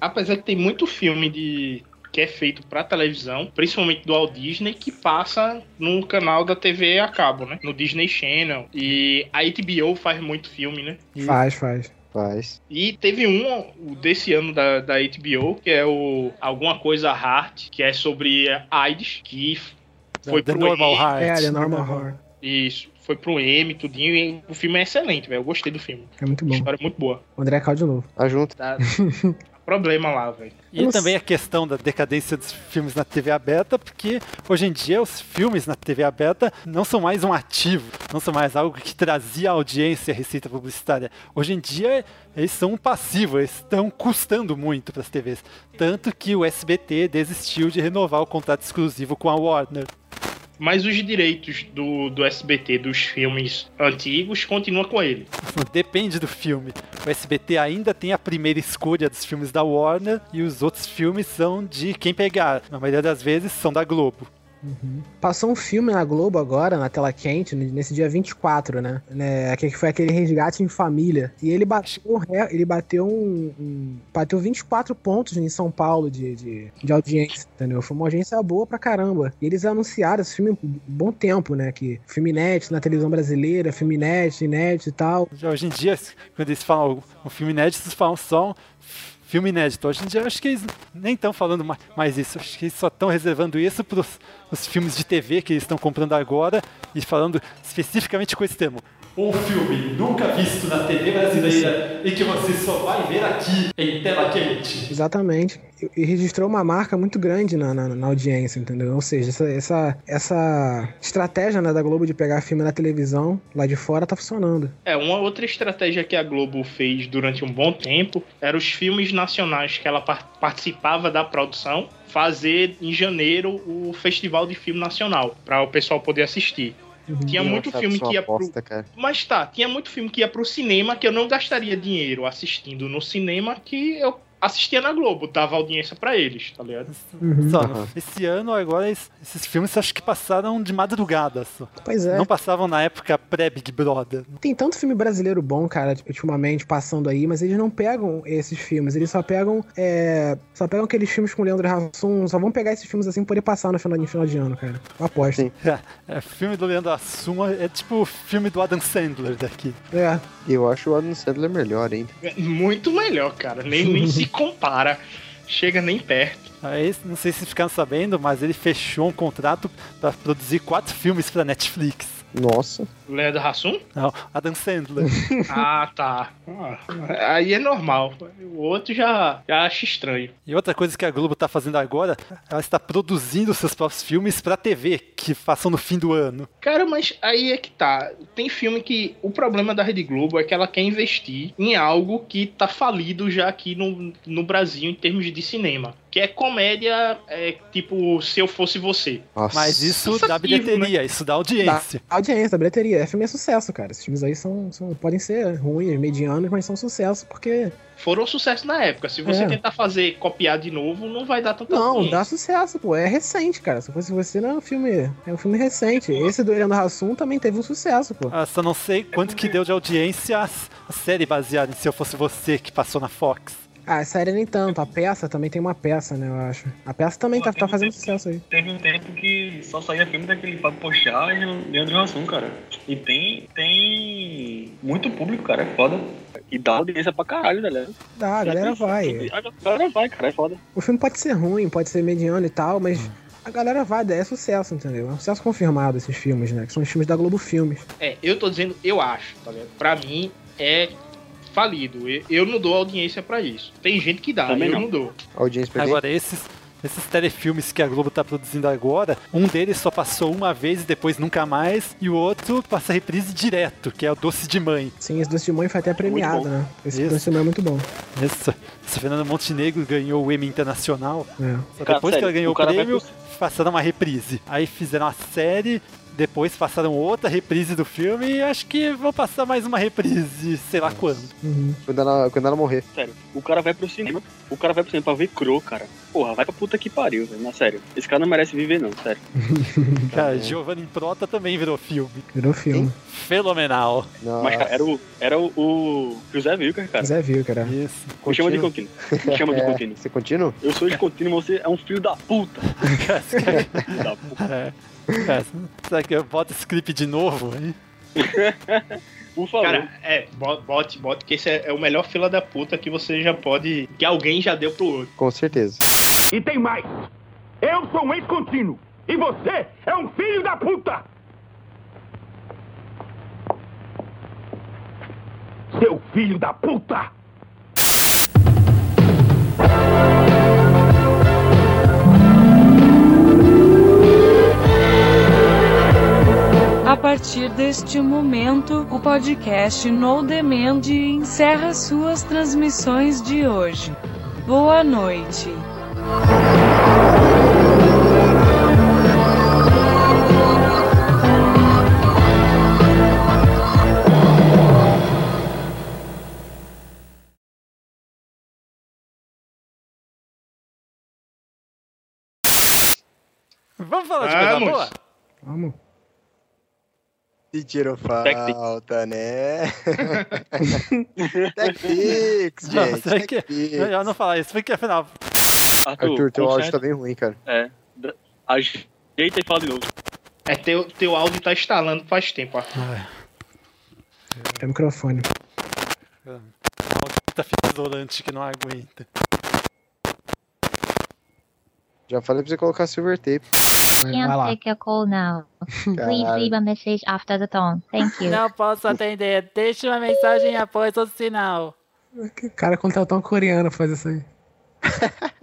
Apesar que tem muito filme de que é feito pra televisão, principalmente do Walt Disney, que passa no canal da TV a cabo, né? No Disney Channel. E a HBO faz muito filme, né? Faz, faz. Faz. E teve um o desse ano da, da HBO, que é o Alguma Coisa Heart, que é sobre a AIDS, que foi The pro Normal. Heart. É, The Normal Horror. Isso, foi pro M, tudinho, e o filme é excelente, velho. Eu gostei do filme. É muito A bom. história é muito boa. O André Cal de novo. Tá junto. Tá. (laughs) Problema lá, velho. E também a questão da decadência dos filmes na TV aberta, porque hoje em dia os filmes na TV aberta não são mais um ativo, não são mais algo que trazia audiência receita publicitária. Hoje em dia eles são um passivo, eles estão custando muito para as TVs. Tanto que o SBT desistiu de renovar o contrato exclusivo com a Warner. Mas os direitos do, do SBT dos filmes antigos continuam com ele. (laughs) Depende do filme. O SBT ainda tem a primeira escolha dos filmes da Warner e os outros filmes são de quem pegar. Na maioria das vezes são da Globo. Passou um filme na Globo agora, na tela quente, nesse dia 24, né? né que foi aquele resgate em família. E ele bateu, ele bateu um, um- Bateu 24 pontos em São Paulo de, de, de audiência, entendeu? Foi uma audiência boa pra caramba. E eles anunciaram esse filme um bom tempo, né? Que filme inédito na televisão brasileira, filme inédito, inédito e tal. Hoje em dia, quando eles falam um filme inédito, eles falam só filme inédito. Hoje em dia, acho que eles nem estão falando ma- mais isso. Acho que eles só estão reservando isso para os filmes de TV que eles estão comprando agora e falando especificamente com esse termo. Um filme nunca visto na TV brasileira e que você só vai ver aqui em tela quente. Exatamente. E- registrou uma marca muito grande na, na, na audiência, entendeu? Ou seja, essa, essa, essa estratégia né, da Globo de pegar filme na televisão lá de fora tá funcionando. É, uma outra estratégia que a Globo fez durante um bom tempo era os filmes nacionais que ela par- participava da produção fazer em janeiro o Festival de Filme Nacional, para o pessoal poder assistir. Tinha Eu muito achava filme que ia pro... bosta, cara. Mas tá, tinha muito filme que ia pro cinema que eu não gastaria dinheiro assistindo no cinema que eu assistia na Globo, dava audiência pra eles, tá ligado? Só, Uhum. esse ano agora es- esses filmes acho que passaram de madrugada só. Pois é. Não passavam na época pré-Big Brother. Tem tanto filme brasileiro bom, cara, ultimamente passando aí, mas eles não pegam esses filmes, eles só pegam é, só pegam aqueles filmes com o Leandro Hassum, só vão pegar esses filmes assim pra poder passar no final, no final de ano, cara. Eu aposto. É, é, filme do Leandro Hassum é tipo o filme do Adam Sandler daqui. É. Eu acho o Adam Sandler melhor ainda. Muito melhor, cara. Nem, nem se (laughs) compara. Chega nem perto. Aí, não sei se ficaram sabendo, mas ele fechou um contrato para produzir quatro filmes para Netflix. Nossa. Leandro Hassum? Não, Adam Sandler. (laughs) Ah, tá. Ah, Aí é normal. O outro já, já acha estranho. E outra coisa que a Globo tá fazendo agora, ela está produzindo seus próprios filmes pra TV, que façam no fim do ano. Cara, mas aí é que tá. Tem filme que o problema da Rede Globo é que ela quer investir em algo que tá falido já aqui no, no Brasil em termos de cinema. Que é comédia, é, tipo Se Eu Fosse Você. Mas isso dá Cansativo, bilheteria, isso dá audiência. Dá audiência, dá bilheteria. É filme é sucesso, cara. Esses filmes aí são, são- podem ser ruins, medianos, mas são sucesso, porque. Foram sucesso na época. Se você É. tentar fazer, copiar de novo, não vai dar tanta Não, audiência. dá sucesso, pô. É recente, cara. Se fosse você, não é um filme. É um filme recente. Esse do Leandro Hassum também teve um sucesso, pô. Ah, só não sei quanto que deu de audiência a série baseada em Se Eu Fosse Você, que passou na Fox. Ah, a série nem tanto. A peça também tem uma peça, né, eu acho. A peça também tá, tá fazendo sucesso aí. Teve um tempo que só saía filme daquele Fábio Pochá e Leandro Hassum, cara. E tem, tem muito público, cara, é foda. E dá audiência pra caralho, Léo? Dá, a galera vai. A galera vai, cara, é foda. O filme pode ser ruim, pode ser mediano e tal, mas a galera vai, é sucesso, entendeu? É um sucesso confirmado esses filmes, né? Que são os filmes da Globo Filmes. É, eu tô dizendo, eu acho, tá ligado? Pra mim, é falido. Eu, não dou audiência pra isso. Tem gente que dá, Também eu não. não, dou. Audiência pra Agora, esses, esses telefilmes que a Globo tá produzindo agora, um deles só passou uma vez e depois nunca mais, e o outro passa reprise direto, que é o Doce de Mãe. Sim, esse Doce de Mãe foi até premiado, né? Esse Isso. Doce de Mãe é muito bom. Essa, essa Fernanda Montenegro ganhou o Emmy Internacional. É. Só Cara, depois que ela ganhou o o cara vai prêmio, passaram uma reprise. Aí fizeram a série, depois passaram outra reprise do filme e acho que vão passar mais uma reprise, sei lá quando. Quando ela, quando ela morrer. Sério, o cara vai pro cinema, o cara vai pro cinema pra ver Crow, cara. Porra, vai pra puta que pariu, velho. Na sério. Esse cara não merece viver, não, sério. (laughs) Cara, Giovanni Prota também virou filme. Virou filme. Fenomenal. Mas, cara, era o, era o, o José Wilker, cara. Zé viu, cara. Isso. Me chama de contínuo. Me chama de (laughs) É, contínuo. Você contínuo? Eu sou de contínuo, mas você é um filho da puta. (laughs) filho da puta. É. É, (laughs) será que eu boto esse clipe de novo? Hein? (laughs) Por favor. Cara, é, bo- bote, bote, que esse é, é o melhor fila da puta que você já pode. que alguém já deu pro outro. Com certeza. E tem mais. Eu sou um ex-contínuo. E você é um filho da puta. Seu filho da puta. A partir deste momento, o podcast No Demand encerra suas transmissões de hoje. Boa noite. Vamos falar de coisa Vamos. boa? Vamos. Se tirou falta, né? (laughs) Não, gente. que, TechPix. melhor não falar isso, porque afinal. Arthur, teu áudio tá bem ruim, cara. É. Ajeita e fala de novo. É, teu, teu áudio tá instalando faz tempo, Arthur. É o microfone. Puta fita isolante que não aguenta. Já falei pra você colocar silver tape. Can't take a call now. Please Caralho. leave a message after the tone. Thank you. Não posso atender. Deixe uma mensagem após o sinal. O cara contratou um coreano pra fazer isso aí. (laughs)